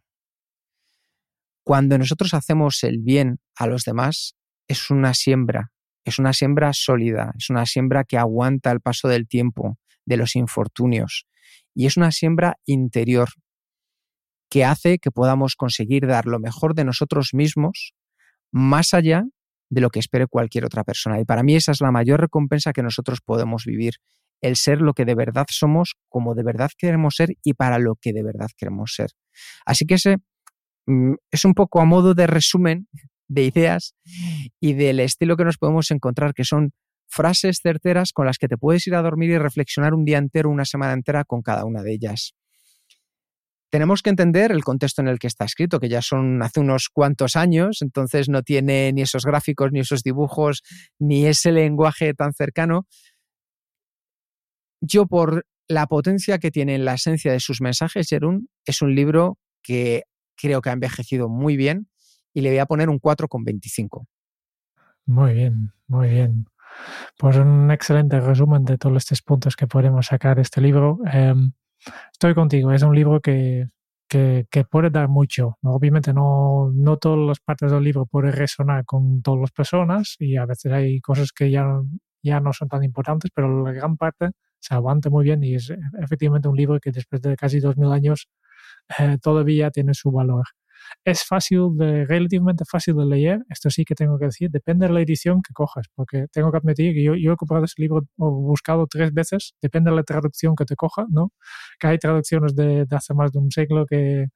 Cuando nosotros hacemos el bien a los demás, es una siembra, es una siembra sólida, es una siembra que aguanta el paso del tiempo, de los infortunios, y es una siembra interior que hace que podamos conseguir dar lo mejor de nosotros mismos más allá de lo que espere cualquier otra persona. Y para mí esa es la mayor recompensa que nosotros podemos vivir el ser lo que de verdad somos, como de verdad queremos ser y para lo que de verdad queremos ser. Así que ese mm, es un poco a modo de resumen de ideas y del estilo que nos podemos encontrar, que son frases certeras con las que te puedes ir a dormir y reflexionar un día entero, una semana entera con cada una de ellas. Tenemos que entender el contexto en el que está escrito, que ya son hace unos cuantos años, entonces no tiene ni esos gráficos, ni esos dibujos, ni ese lenguaje tan cercano, yo por la potencia que tiene en la esencia de sus mensajes, Jerún, es un libro que creo que ha envejecido muy bien y le voy a poner un 4,25. Muy bien, muy bien. Pues un excelente resumen de todos estos puntos que podemos sacar de este libro. Em, estoy contigo, es un libro que, que, puede dar mucho. Obviamente no, no todas las partes del libro pueden resonar con todas las personas y a veces hay cosas que ya, ya no son tan importantes, pero la gran parte se aguanta muy bien y es efectivamente un libro que después de casi dos mil años eh, todavía tiene su valor. Es fácil, de, relativamente fácil de leer, esto sí que tengo que decir, depende de la edición que cojas, porque tengo que admitir que yo, yo he comprado ese libro o buscado tres veces, depende de la traducción que te coja, ¿no? Que hay traducciones de, hace más de un siglo que,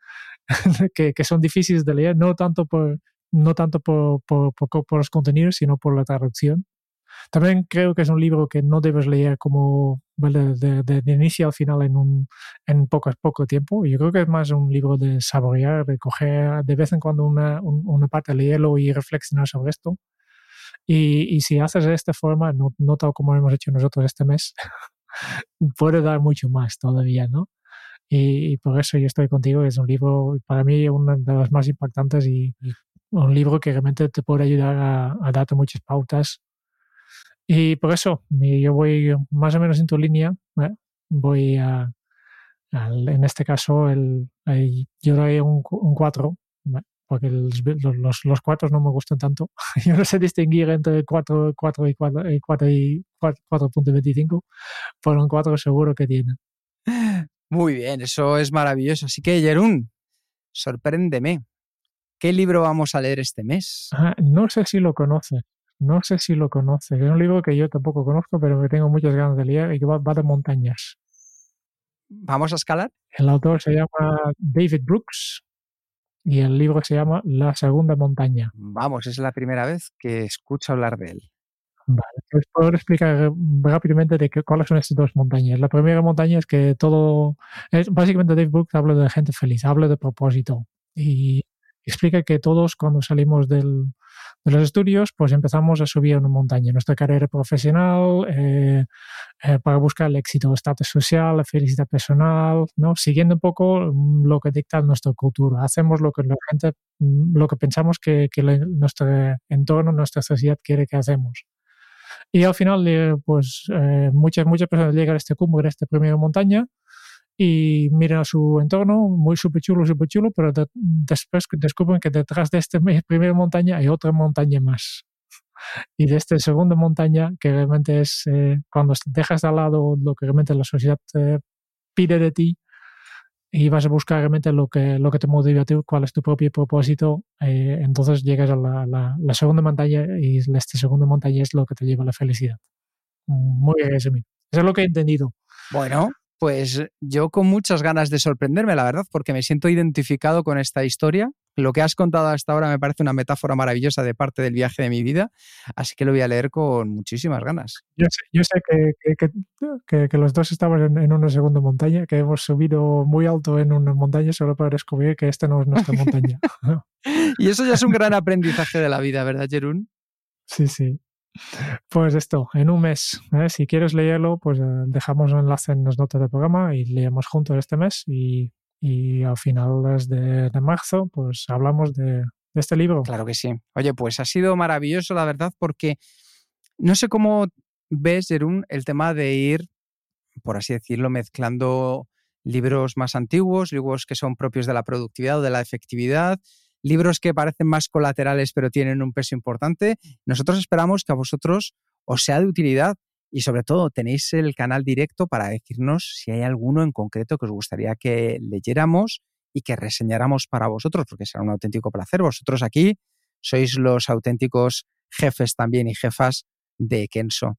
(laughs) que, que, son difíciles de leer, no tanto por, no tanto por, por, por, los contenidos, sino por la traducción. También creo que es un libro que no debes leer como de, de, inicio al final en, un, en poco, poco tiempo. Yo creo que es más un libro de saborear, de coger de vez en cuando una, una parte, leerlo y reflexionar sobre esto. Y, y si haces de esta forma, no, no tal como hemos hecho nosotros este mes, (laughs) puede dar mucho más todavía, ¿no? Y, por eso yo estoy contigo. Es un libro, para mí, uno de los más impactantes y, un libro que realmente te puede ayudar a, a darte muchas pautas y por eso yo voy más o menos en tu línea. ¿eh? Voy a, en este caso, el, yo doy un 4, porque los, los, los cuatro no me gustan tanto. (laughs) yo no sé distinguir entre 4, 4 y 4 y 4 y 4.25, pero un 4 seguro que tiene. Muy bien, eso es maravilloso. Así que, Jerún, sorpréndeme. ¿Qué libro vamos a leer este mes? no sé si lo conoces. No sé si lo conoces. Es un libro que yo tampoco conozco, pero que tengo muchas ganas de leer y que va, de montañas. ¿Vamos a escalar? El autor se llama David Brooks y el libro se llama La Segunda Montaña. Vamos, es la primera vez que escucho hablar de él. Vale, pues puedo explicar rápidamente de qué, cuáles son estas dos montañas. La primera montaña es que todo, es, básicamente David Brooks habla de gente feliz, habla de propósito y explica que todos cuando salimos del, de los estudios, pues empezamos a subir una montaña, nuestra carrera profesional, eh, eh, para buscar el éxito, el estatus social, la felicidad personal, ¿no? Siguiendo un poco mm, lo que dicta nuestra cultura. Hacemos lo que la gente, mm, lo que pensamos que, que nuestro entorno, nuestra sociedad quiere que hacemos. Y al final, eh, pues muchas, muchas personas llegan a este cumbre, a esta primera montaña, y miran a su entorno, muy súper chulo, súper chulo, pero después descubren que detrás de esta primera montaña hay otra montaña más. (laughs) Y de esta segunda montaña, que realmente es eh, cuando dejas de lado lo que realmente la sociedad eh, pide de ti y vas a buscar realmente lo que, lo que te motiva a ti, cuál es tu propio propósito, eh, entonces llegas a la, la, segunda montaña y esta segunda montaña es lo que te lleva a la felicidad. Muy bien, Eso es lo que he entendido. Bueno, pues yo con muchas ganas de sorprenderme, la verdad, porque me siento identificado con esta historia. Lo que has contado hasta ahora me parece una metáfora maravillosa de parte del viaje de mi vida, así que lo voy a leer con muchísimas ganas. Yo sé, que, que, los dos estamos en, una segunda montaña, que hemos subido muy alto en una montaña solo para descubrir que esta no es nuestra montaña. (laughs) y eso ya es un gran aprendizaje de la vida, ¿verdad, Jerún? Sí, sí. Pues esto, en un mes. ¿eh? Si quieres leerlo, pues eh, dejamos un enlace en las notas del programa y leemos juntos este mes y, y a finales de, marzo, pues hablamos de, de, este libro. Claro que sí. Oye, pues ha sido maravilloso, la verdad, porque no sé cómo ves, Jerún, el tema de ir, por así decirlo, mezclando libros más antiguos, libros que son propios de la productividad o de la efectividad, libros que parecen más colaterales pero tienen un peso importante. Nosotros esperamos que a vosotros os sea de utilidad y sobre todo tenéis el canal directo para decirnos si hay alguno en concreto que os gustaría que leyéramos y que reseñáramos para vosotros, porque será un auténtico placer. Vosotros aquí sois los auténticos jefes también y jefas de Kenso.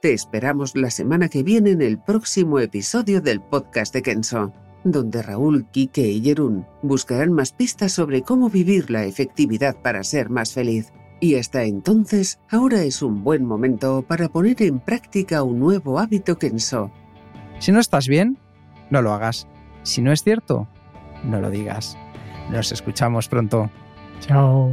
te esperamos la semana que viene en el próximo episodio del podcast de Kenso, donde Raúl, Quique y Jerún buscarán más pistas sobre cómo vivir la efectividad para ser más feliz. Y hasta entonces, ahora es un buen momento para poner en práctica un nuevo hábito Kenso. Si no estás bien, no lo hagas. Si no es cierto, no lo digas. Nos escuchamos pronto. Chao.